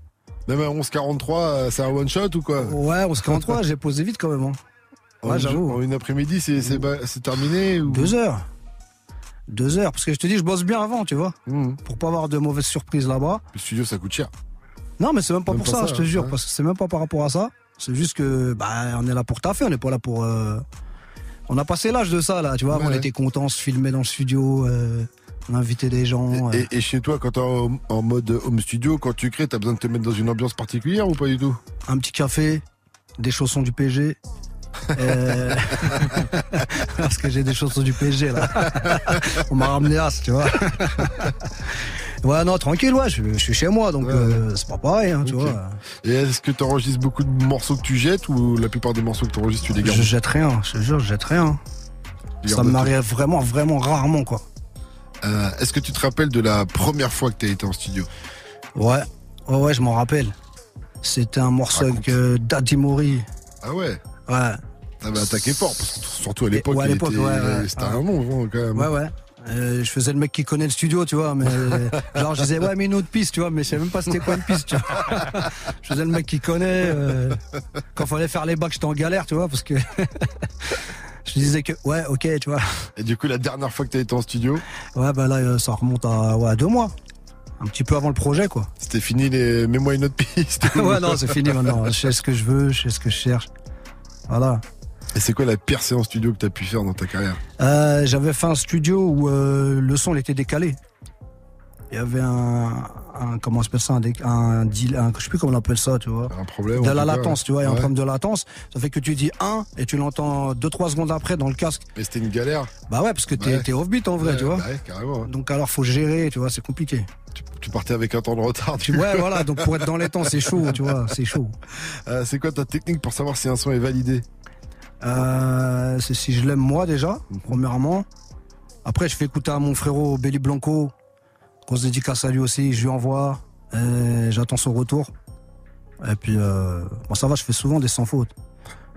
Même à 11h43, euh, c'est un one shot ou quoi? Ouais, on se 43, j'ai posé vite quand même, hein. Ouais, j'avoue. En une après-midi, c'est c'est terminé ou... Deux heures. Deux heures, parce que je te dis, je bosse bien avant, tu vois, Mhm. pour pas avoir de mauvaises surprises là-bas. Le studio, ça coûte cher. Non, mais c'est même pas Même pour pas ça, ça, je te jure, ouais. parce que c'est même pas par rapport à ça. C'est juste que, bah, on est là pour taffer, on n'est pas là pour. euh, On a passé l'âge de ça, là, tu vois. Ouais, on ouais. était contents, on se filmait dans le studio, euh, on invitait des gens. Et, euh. et chez toi, quand t'es en, en mode home studio, quand tu crées, t'as besoin de te mettre dans une ambiance particulière ou pas du tout? Un petit café, des chaussons du PSG. Euh, Parce que j'ai des chaussons du PSG là. On m'a ramené as, tu vois. Ouais, non, tranquille, ouais, je, je suis chez moi, donc Ouais, euh, c'est pas pareil, hein, tu vois. Et est-ce que tu enregistres beaucoup de morceaux que tu jettes ou la plupart des morceaux que tu enregistres, tu les gardes? Je jette rien, je te jure, je jette rien. Tu Ça m'arrive vraiment, vraiment rarement, quoi. Euh, Est-ce que tu te rappelles de la première fois que tu as été en studio? Ouais, ouais, ouais, je m'en rappelle. C'était un morceau avec Daddy Mori. Ah ouais? Ouais, T'avais attaqué fort, parce que surtout à l'époque, Ouais, à il l'époque, était- ouais, ouais. c'était Ouais. un nom hein, quand même. ouais, ouais. Euh, je faisais le mec qui connaît le studio, tu vois, mais genre je disais ouais mais une autre piste, tu vois, mais je savais même pas c'était quoi une piste, tu vois. je faisais le mec qui connaît. euh, quand fallait faire les bacs, j'étais en galère, tu vois, parce que je disais que ouais, ok, tu vois. Et du coup, la dernière fois que tu as été en studio, Ouais, bah là euh, ça remonte à ouais, à deux mois, un petit peu avant le projet, quoi. c'était fini les Mets-moi une autre piste. ouais, non, c'est fini maintenant. Je sais ce que je veux, je sais ce que je cherche. Voilà. Et c'est quoi la pire séance studio que tu as pu faire dans ta carrière? Euh, J'avais fait un studio où euh, le son était décalé. Il y avait un, un comment on appelle ça, un, un deal, un, je sais plus comment on appelle ça, tu vois. Un problème. De la cas, latence, tu vois, il y a un problème de latence. Ça fait que tu dis 1 et tu l'entends 2-3 secondes après dans le casque. Mais c'était une galère. Bah ouais, parce que t'es Ouais. t'es off-beat en vrai, Ouais, tu vois. bah ouais, carrément. Donc alors faut gérer, tu vois, c'est compliqué. Tu, tu partais avec un temps de retard. Tu- Ouais, voilà, donc pour être dans les temps, c'est chaud, tu vois, c'est chaud. Euh, c'est quoi ta technique pour savoir si un son est validé? Euh, c'est si je l'aime moi déjà, premièrement. Après, je fais écouter à mon frérot Belly Blanco. Grosse dédicace à lui aussi, je lui envoie. J'attends son retour. Et puis, euh, bon, ça va, je fais souvent des sans fautes.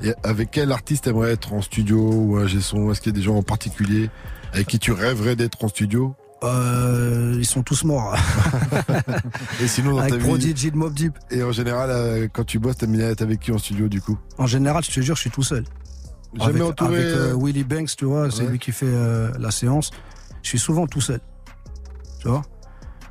Et avec quel artiste aimerais être en studio ou un son Est-ce qu'il y a des gens en particulier avec qui tu rêverais d'être en studio? Euh, ils sont tous morts. Et sinon dans Avec Prodigy de Mob Deep. Et en général, euh, quand tu bosses, t'aimes bien être avec qui en studio du coup? En général, je te jure, je suis tout seul. Jamais avec, entouré. avec, euh, Willy Banks, tu vois, c'est lui qui fait la séance. Je suis souvent tout seul. Tu vois?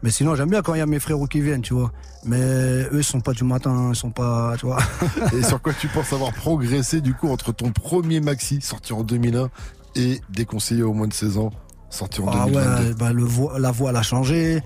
Mais sinon, j'aime bien quand il y a mes frérots qui viennent, tu vois. Mais eux, ils sont pas du matin, ils sont pas, tu vois. Et sur quoi tu penses avoir progressé du coup entre ton premier maxi sorti en 2001 et déconseillé au moins de 16 ans sorti en Ah 2022 ouais, bah, le vo- la voix elle a changé,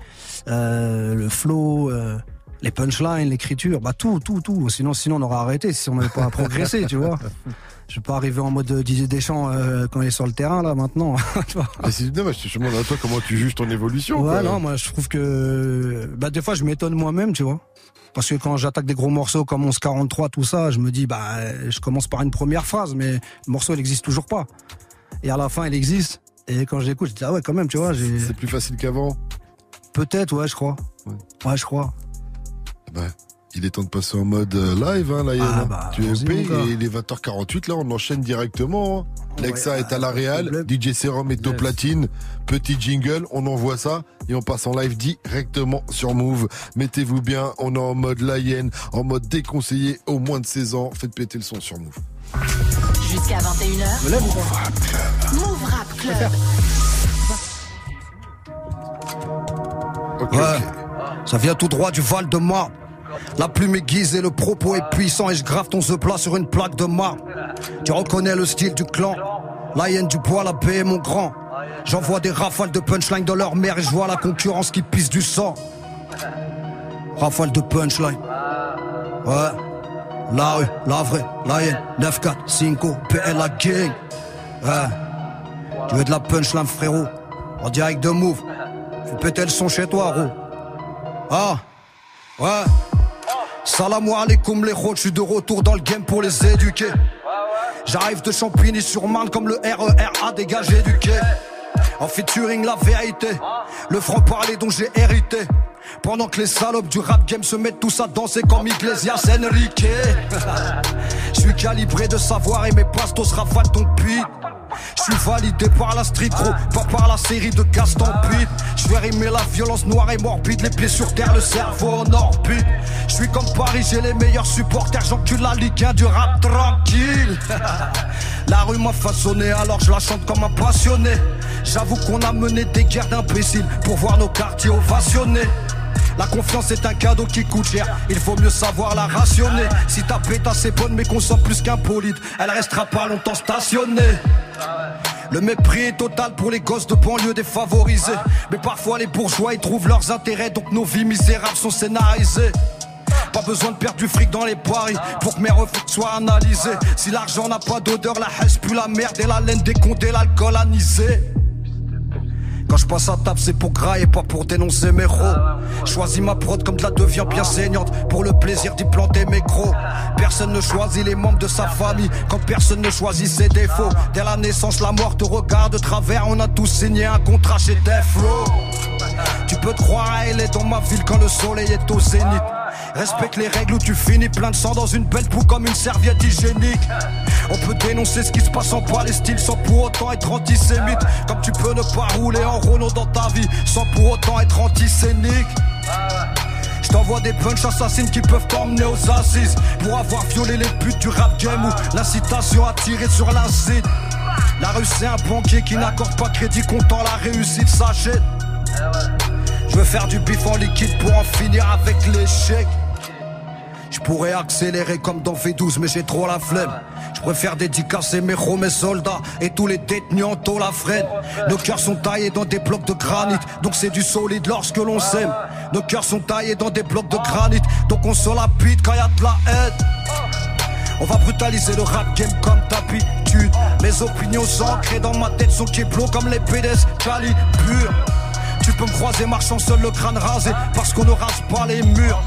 euh, le flow, euh, les punchlines, l'écriture, bah tout, tout, tout. Sinon, sinon on aurait arrêté si on n'avait pas progressé, tu vois. Je vais pas arriver en mode Didier Deschamps euh, quand il est sur le terrain là maintenant. c'est dommage, je te demande à toi comment tu juges ton évolution. Ouais, quoi. non, moi je trouve que bah des fois je m'étonne moi-même, tu vois. Parce que quand j'attaque des gros morceaux comme 1143, tout ça, je me dis bah je commence par une première phrase, mais le morceau il existe toujours pas. Et à la fin il existe. Et quand j'écoute, je dis ah ouais quand même, tu vois, C'est plus facile qu'avant. peut-être ouais je crois. Ouais. Ouais je crois. Bah, il est temps de passer en mode euh, live, hein, Yann, Ah bah, Tu es EP et il est 20h48, là, on enchaîne directement. hein. Lexa Ouais, est à la euh, problème. DJ Serum est au platine, petit jingle, on envoie ça et on passe en live directement sur Move. Mettez-vous bien, on est en mode Lion, en mode déconseillé au moins de 16 ans. Faites péter le son sur Move. Jusqu'à 21h. Me lève ou pas Move Rap Club. Ok, Ouais. Ça vient tout droit du Val de Marne. La plume aiguisée, le propos est puissant et je grave ton plat sur une plaque de marbre. Tu reconnais le style du clan. La du bois, la paix est mon grand. J'envoie des rafales de punchline dans leur mère et je vois la concurrence qui pisse du sang. Rafale de punchline. Ouais. La rue, la vraie, la hyène, 9-4, 5 PL la gang. Ouais. Tu veux de la punchline, frérot? En direct de move. Fais péter le son chez toi, gros. Ah, ouais. Salam alaikum les rots, je suis de retour dans le game pour les éduquer. J'arrive de Champigny-sur-Marne comme le RERA dégagé du quai. En featuring la vérité, le franc-parler dont j'ai hérité. Pendant que les salopes du rap game se mettent tous à danser comme Iglesias Enrique. Je suis calibré de savoir et mes pastos rafalent ton beat. Je suis validé par la street gros, pas par la série de Gaston Pete. Je vais rimer la violence noire et morbide, les pieds sur terre, le cerveau en orbite. Je suis comme Paris, j'ai les meilleurs supporters, j'encule la Ligue 1 du rap tranquille. La rue m'a façonné, alors je la chante comme un passionné. J'avoue qu'on a mené des guerres d'imbéciles pour voir nos quartiers ovationnés. La confiance est un cadeau qui coûte cher, il faut mieux savoir la rationner. Si ta pétasse est bonne mais consomme plus qu'un bolide, elle restera pas longtemps stationnée. Le mépris est total pour les gosses de banlieue défavorisés. Mais parfois les bourgeois y trouvent leurs intérêts, donc nos vies misérables sont scénarisées. Pas besoin de perdre du fric dans les paris pour que mes reflets soient analysés. Si l'argent n'a pas d'odeur, la haine pue la merde et la laine condés, l'alcool anisé. Quand je passe à table, c'est pour grailler, pas pour dénoncer mes rots. Choisis ma prod comme de la devient bien saignante pour le plaisir d'y planter mes crocs. Personne ne choisit les membres de sa famille quand personne ne choisit ses défauts. Dès la naissance, la mort te regarde de travers. On a tous signé un contrat chez Deflo. Tu peux te croire elle est dans ma ville quand le soleil est au zénith. Respecte les règles où tu finis plein de sang dans une belle boue comme une serviette hygiénique. On peut dénoncer ce qui se passe en Palestine sans pour autant être antisémite. Comme tu peux ne pas rouler en Renault dans ta vie sans pour autant être antisémique. Je t'envoie des punch assassines qui peuvent t'emmener aux assises Pour avoir violé les putes du rap game ou l'incitation à tirer sur l'acide La rue c'est un banquier qui n'accorde pas crédit comptant la réussite s'achète Je veux faire du bif en liquide pour en finir avec l'échec Je pourrais accélérer comme dans V12, mais j'ai trop la flemme. Je préfère dédicacer mes ros, mes soldats et tous les détenus en taux la freine. Nos cœurs sont taillés dans des blocs de granit, donc c'est du solide lorsque l'on s'aime. Nos cœurs sont taillés dans des blocs de granit, donc on se la pite quand y a de la haine. On va brutaliser le rap game comme d'habitude. Mes opinions ancrées dans ma tête sont keblo comme les PDS Cali pur. Tu peux me croiser marchant seul le crâne rasé parce qu'on ne rase pas les murs.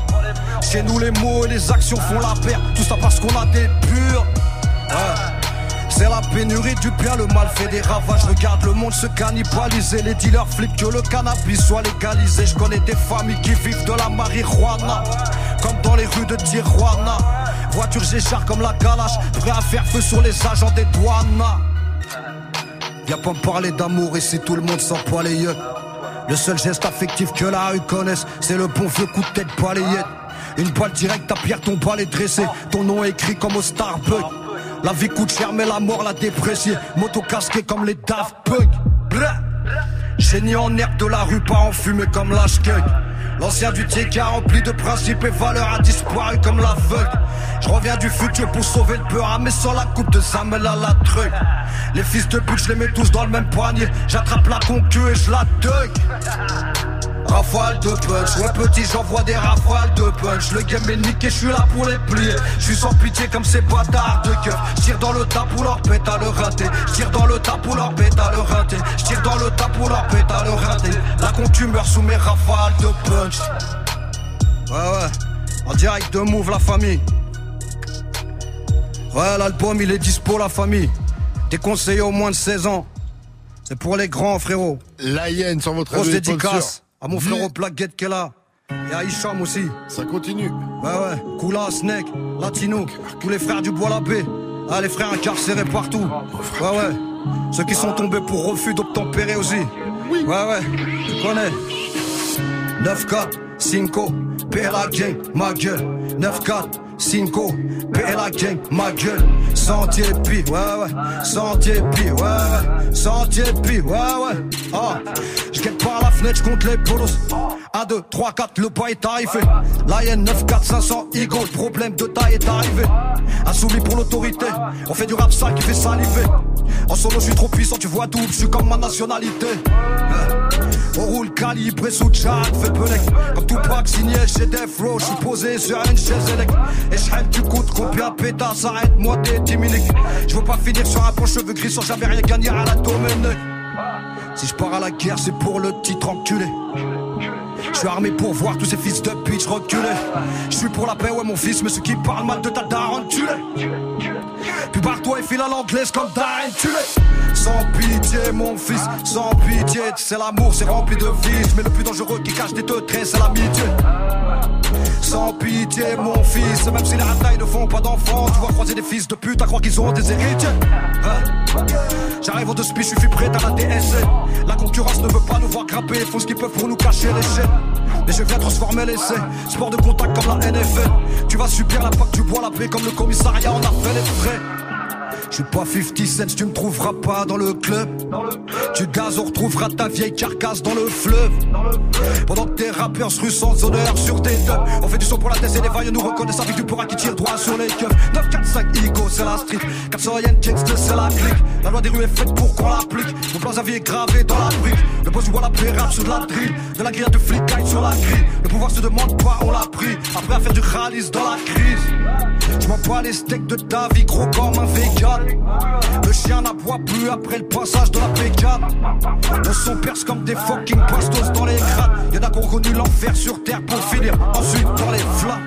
Chez nous les mots et les actions font la paire, tout ça parce qu'on a des purs. C'est la pénurie du bien, le mal fait des ravages. Regarde le monde se cannibaliser. Les dealers flippent que le cannabis soit légalisé. Je connais des familles qui vivent de la marijuana, comme dans les rues de Tijuana. Voiture j'écharpe comme la calache, prêt à faire feu sur les agents des douanes. Y'a pas me parler d'amour ici, tout le monde s'en poil les yeux. Le seul geste affectif que la rue connaisse, c'est le bon vieux coup de tête balayette. Une balle directe, ta pierre, ton balai dressé. Ton nom est écrit comme au Starbucks. La vie coûte cher, mais la mort l'a déprécié. Moto casqué comme les Daft Punk. Génie en herbe de la rue, pas en fumée comme l'ashkeg. L'ancien du TK rempli de principes et valeurs a disparu comme l'aveugle. Je reviens du futur pour sauver le peur, mais sans la coupe de Samuel à la truc. Les fils de pute, je les mets tous dans le même poignet. J'attrape la concu et je la dug. Rafale de punch, ouais petit j'envoie des rafales de punch. Le game est niqué, je suis là pour les plier. Je suis sans pitié comme ces bâtards de cœur Je dans le tas pour leur pétale le raté Je dans le tas pour leur pétale le raté Je dans le tas pour leur pétale le raté La tu meurs sous mes rafales de punch. Ouais ouais, en direct de Move la famille. Ouais l'album il est dispo la famille. Déconseillé au moins de 16 ans. C'est pour les grands frérot. La hyène sur votre Grosse dédicace à mon frère au Blackgate qu'elle a. Et à Hicham aussi. Ça continue. Ouais, ouais. Kula, Snake, Latino, tous les frères du Bois la Baie. Ah, les frères incarcérés partout. Ouais, ouais. Ceux qui sont tombés pour refus d'obtempérer aussi. Ouais, ouais. Tu connais. 9-4, 5, PLA Gang, ma gueule. 9-4, 5, PLA Gang, ma gueule. Sentier pi, ouais, ouais. Sentier pi, ouais, ouais. Sentier pi, ouais, ouais. Ah, la compte les polos. 1, 2, 3, 4, le pas est arrivé. Lion 9, 4, 500, Ego, le problème de taille est arrivé. Insoumis pour l'autorité, on fait du rap sale qui fait saliver. En solo, je suis trop puissant, tu vois double, je suis comme ma nationalité. On roule calibré sous chat, fait pelec. Comme tout pack signé chez Death Row, je suis posé sur une chaise électrique. Et je tu coûtes combien pétasse, arrête-moi t'es timinique. Je veux pas finir sur un bon cheveu gris sans jamais rien gagner à la domaine. Si je pars à la guerre, c'est pour le titre enculé. Je suis armé pour voir tous ces fils de pitch reculer. Je suis pour la paix, ouais mon fils, mais ceux qui parlent mal de ta daronne, tu l'es. Puis barre-toi et file à l'anglaise comme Darren, tu. Sans pitié, mon fils, sans pitié. C'est l'amour, c'est rempli de vices. Mais le plus dangereux qui cache des traits, c'est l'amitié. Sans pitié, mon fils, même si les ratailles ne font pas d'enfants, tu vois croiser des fils de pute à croire qu'ils ont des héritiers. Hein? J'arrive au deux je suis prêt à la DSL. La concurrence ne veut pas nous voir grimper, ils font ce qu'ils peuvent pour nous cacher les chaînes. Mais je viens transformer l'essai, sport de contact comme la NFL. Tu vas subir l'impact du bois la paix comme le commissariat, on a fait les frais. Je suis pas 50 cents, tu me trouveras pas dans le club. Tu gaz, on retrouvera ta vieille carcasse dans le fleuve. Pendant que tes rappeurs se sans honneur sur tes deux. On fait du son pour la tête et les vailles nous reconnaissent avec du pourra qui tire droit sur les keufs. 9, 4, 5, Igo, c'est la street. 400 yen, Kingston, c'est la clique. La loi des rues est faite pour qu'on l'applique. Mon plan à vie est gravé dans la brique. Le boss voit la paix sur de la drill. De la grille de flic sur la grille. Le pouvoir se demande pas, on l'a pris. Après à faire du ralice dans la crise. Je m'en bats les steaks de ta vie, gros comme un vegan. Le chien n'aboie plus après le passage de la P4. On s'en perce comme des fucking pastos dans les crânes. Y'en a qui ont connu l'enfer sur terre pour finir ensuite dans les flammes.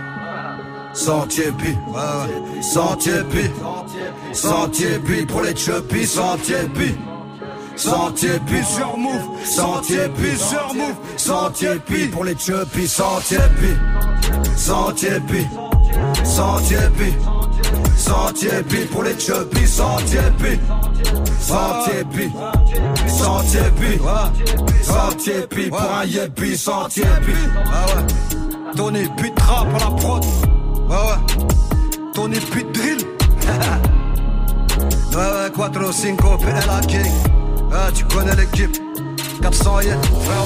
Sentier pi, sentier pi, sentier pi pour les chuppies, sentier pi. Sentier pi sur move, sentier pi sur move, sentier pi pour les chuppies, sentier pi, sentier pi, sentier pi. Sentier pi pour les chubbies, sentier pi Sentier pi Sentier pi Sentier pi pour un yepi, sentier pi Ah ouais. Tony Pitra pour la prod. Ouais ouais. Tony Pit drill. Ouais ouais 4 5 PLA King. Ah tu connais l'équipe. 400 yen frère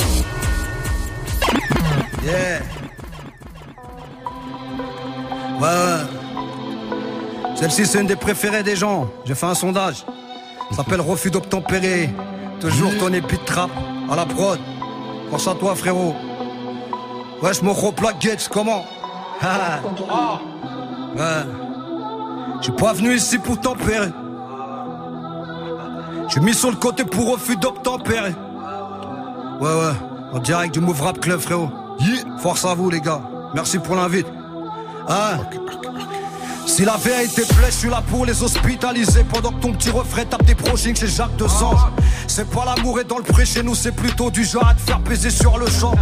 Yeah. Ouais, ouais. Celle-ci, c'est une des préférées des gens. J'ai fait un sondage. Ça s'appelle Refus d'obtempérer. Toujours ton épi de trappe à la prod. Pense à toi, frérot. Wesh, mon gros Gates, comment? Ouais. Je suis pas venu ici pour tempérer. Je suis mis sur le côté pour refus d'obtempérer. Ouais, ouais. En direct du Move Rap Club, frérot. Force à vous, les gars. Merci pour l'invite. Hein? Si la vérité plaît, je suis là pour les hospitaliser. Pendant que ton petit refrain tape des projets chez Jacques de C'est pas l'amour et dans le pré nous, c'est plutôt du genre à te faire peser sur le champ.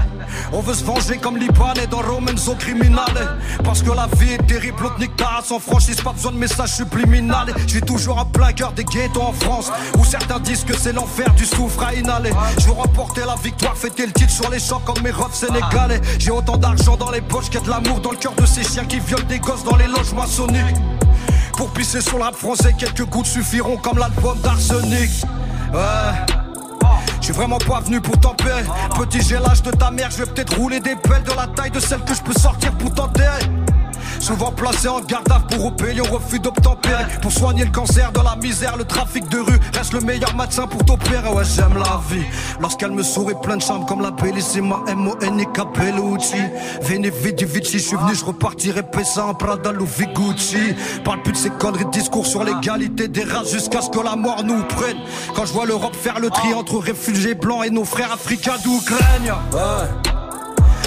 On veut se venger comme Libanais dans Romanzo Criminale. Parce que la vie est terrible, l'autre nique sans franchise Pas besoin de messages subliminales. J'ai toujours un plein cœur des ghettos en France. Où certains disent que c'est l'enfer du souffre à inhaler. Je remporter la victoire, fêter le titre sur les champs comme mes refs sénégalais. J'ai autant d'argent dans les poches qu'il y a de l'amour dans le cœur de ces chiens qui violent des gosses dans les loges pour pisser sur rap français, quelques gouttes suffiront comme l'album d'Arsenic. Ouais. Je suis vraiment pas venu pour tempérer. Petit, j'ai l'âge de ta mère, je vais peut-être rouler des pelles de la taille de celle que je peux sortir pour t'enterrer. Souvent placé en garde à pour rébellion, refus d'obtempérer. Pour soigner le cancer de la misère, le trafic de rue reste le meilleur médecin pour t'opérer. Ouais, j'aime la vie. Lorsqu'elle me sourit plein de charme comme la Bellissima M-O-N-I-K Bellucci. Veni vidi vici, je suis venu, je repartirai Pessa en Prada Louis. Parle plus de ces conneries de discours sur l'égalité des races jusqu'à ce que la mort nous prenne. Quand je vois l'Europe faire le tri entre réfugiés blancs et nos frères africains d'Ukraine. Ouais.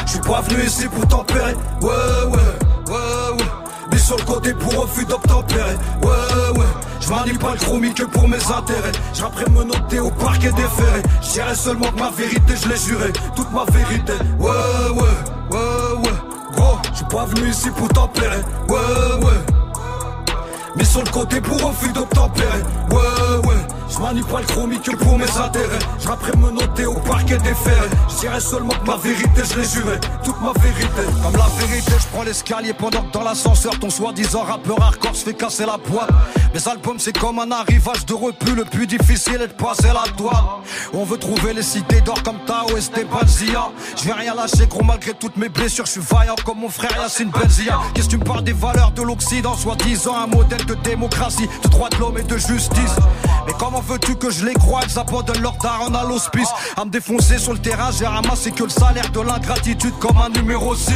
Je suis pas venu ici pour tempérer. Ouais, ouais ouais, ouais. Mis sur le côté pour refus d'obtempérer, ouais, ouais. Je manie pas le chromie que pour mes intérêts. J'apprends me noter au parquet déféré. J'irai seulement que ma vérité, je l'ai juré. Toute ma vérité, ouais, ouais, ouais, ouais. Gros, je suis pas venu ici pour tempérer, ouais, ouais. Mis sur le côté pour refus d'obtempérer, ouais, ouais. Je manie pas le chromie que pour mes intérêts. Je me noter au parquet des fers. Je dirais seulement ma vérité, je l'ai juré. Toute ma vérité. Comme la vérité, je prends l'escalier pendant que dans l'ascenseur, ton soi-disant rappeur hardcore se fait casser la boîte. Mes albums, c'est comme un arrivage de repu. Le plus difficile est de passer la toile. On veut trouver les cités d'or comme Tao et Stéphane Zia. Je vais rien lâcher, gros, malgré toutes mes blessures. Je suis vaillant comme mon frère Yassine Benzia. Qu'est-ce que tu me parles des valeurs de l'Occident? Soi-disant un modèle de démocratie, de droit de l'homme et de justice. Mais comment veux-tu que je les croie? Ils abandonnent leur daron à l'hospice À me défoncer sur le terrain J'ai ramassé que le salaire de l'ingratitude Comme un numéro 6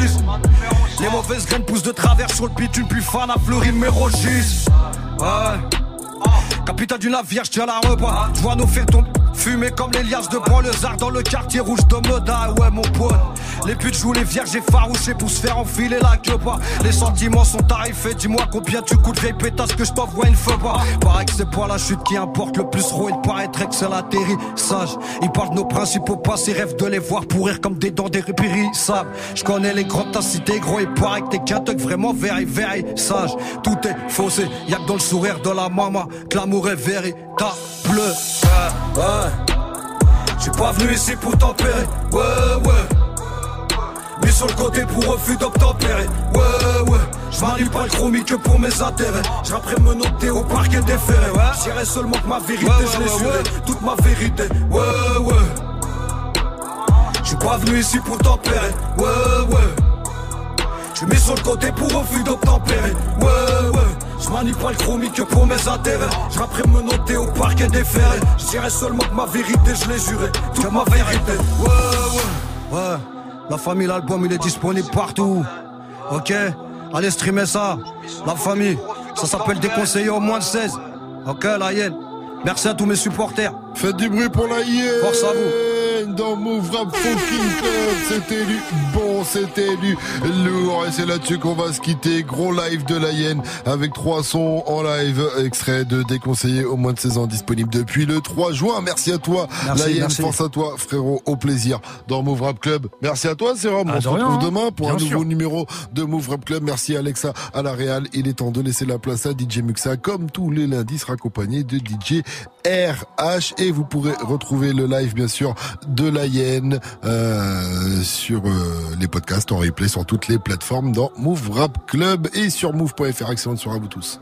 Les mauvaises graines poussent de travers sur le bitume Puis fan à fleurir numéro 6 Ouais Capitaine du navire, je la repas. Je vois nos faire tomber. Fumer comme les liasses de banlieusards dans le quartier rouge de Moda, ouais mon pote. Les putes jouent les vierges effarouchées pour se faire enfiler la queue pas. Les sentiments sont tarifés, dis-moi combien tu coûtes vieille pétasse que je t'envoie une fois pas. Pareil que c'est pas la chute qui importe le plus gros, il paraîtrait que c'est l'atterrissage. Ils parlent de nos principaux passés, rêvent de les voir pourrir comme des dents des répérissables. Je connais les grandes tacités, gros, il paraît que t'es qu'un vraiment very, very sage. Tout est faussé, y'a que dans le sourire de la maman que l'amour est véritable. Ouais, ouais. J'suis pas venu ici pour tempérer, ouais, ouais. Mis sur le côté pour refus d'obtempérer, ouais, ouais. J'm'arrive pas le chromie que pour mes intérêts. J'apprends me noter au parquet déféré, ouais. J'irai seulement que ma vérité, je l'ai juré. Toute ma vérité, ouais, ouais. J'suis pas venu ici pour tempérer, ouais, ouais. J'suis mis sur le côté pour refus d'obtempérer, ouais, ouais. Je manie pas le chromie que pour mes intérêts. Je me noter au parquet des ferrets. Je dirais seulement que ma vérité, je l'ai juré. Toute ma vérité. Ouais, ouais. Ouais. La famille, l'album, il est disponible partout. Ok Allez streamer ça. La famille. Ça s'appelle déconseiller au moins de 16. Ok, la hyène. Merci à tous mes supporters. Faites du bruit pour la hyène. Force à vous dans Move Rap Fucking Club. C'était du bon, c'était du lourd. Et c'est là-dessus qu'on va se quitter. Gros live de la hyène avec trois sons en live. Extrait de déconseillé au moins de 16 ans disponible depuis le 3 juin. Merci à toi, la hyène. Force à toi, frérot. Au plaisir dans Move Rap Club. Merci à toi, Sérum. Ah, On se retrouve demain pour un nouveau numéro de Move Rap Club. Merci Alexa à la Real. Il est temps de laisser la place à DJ Muxa. Comme tous les lundis, sera accompagné de DJ RH. Et vous pourrez retrouver le live, bien sûr, de la Hyène euh, sur euh, les podcasts en replay sur toutes les plateformes dans Move Rap Club et sur move.fr. Excellente soirée à vous tous.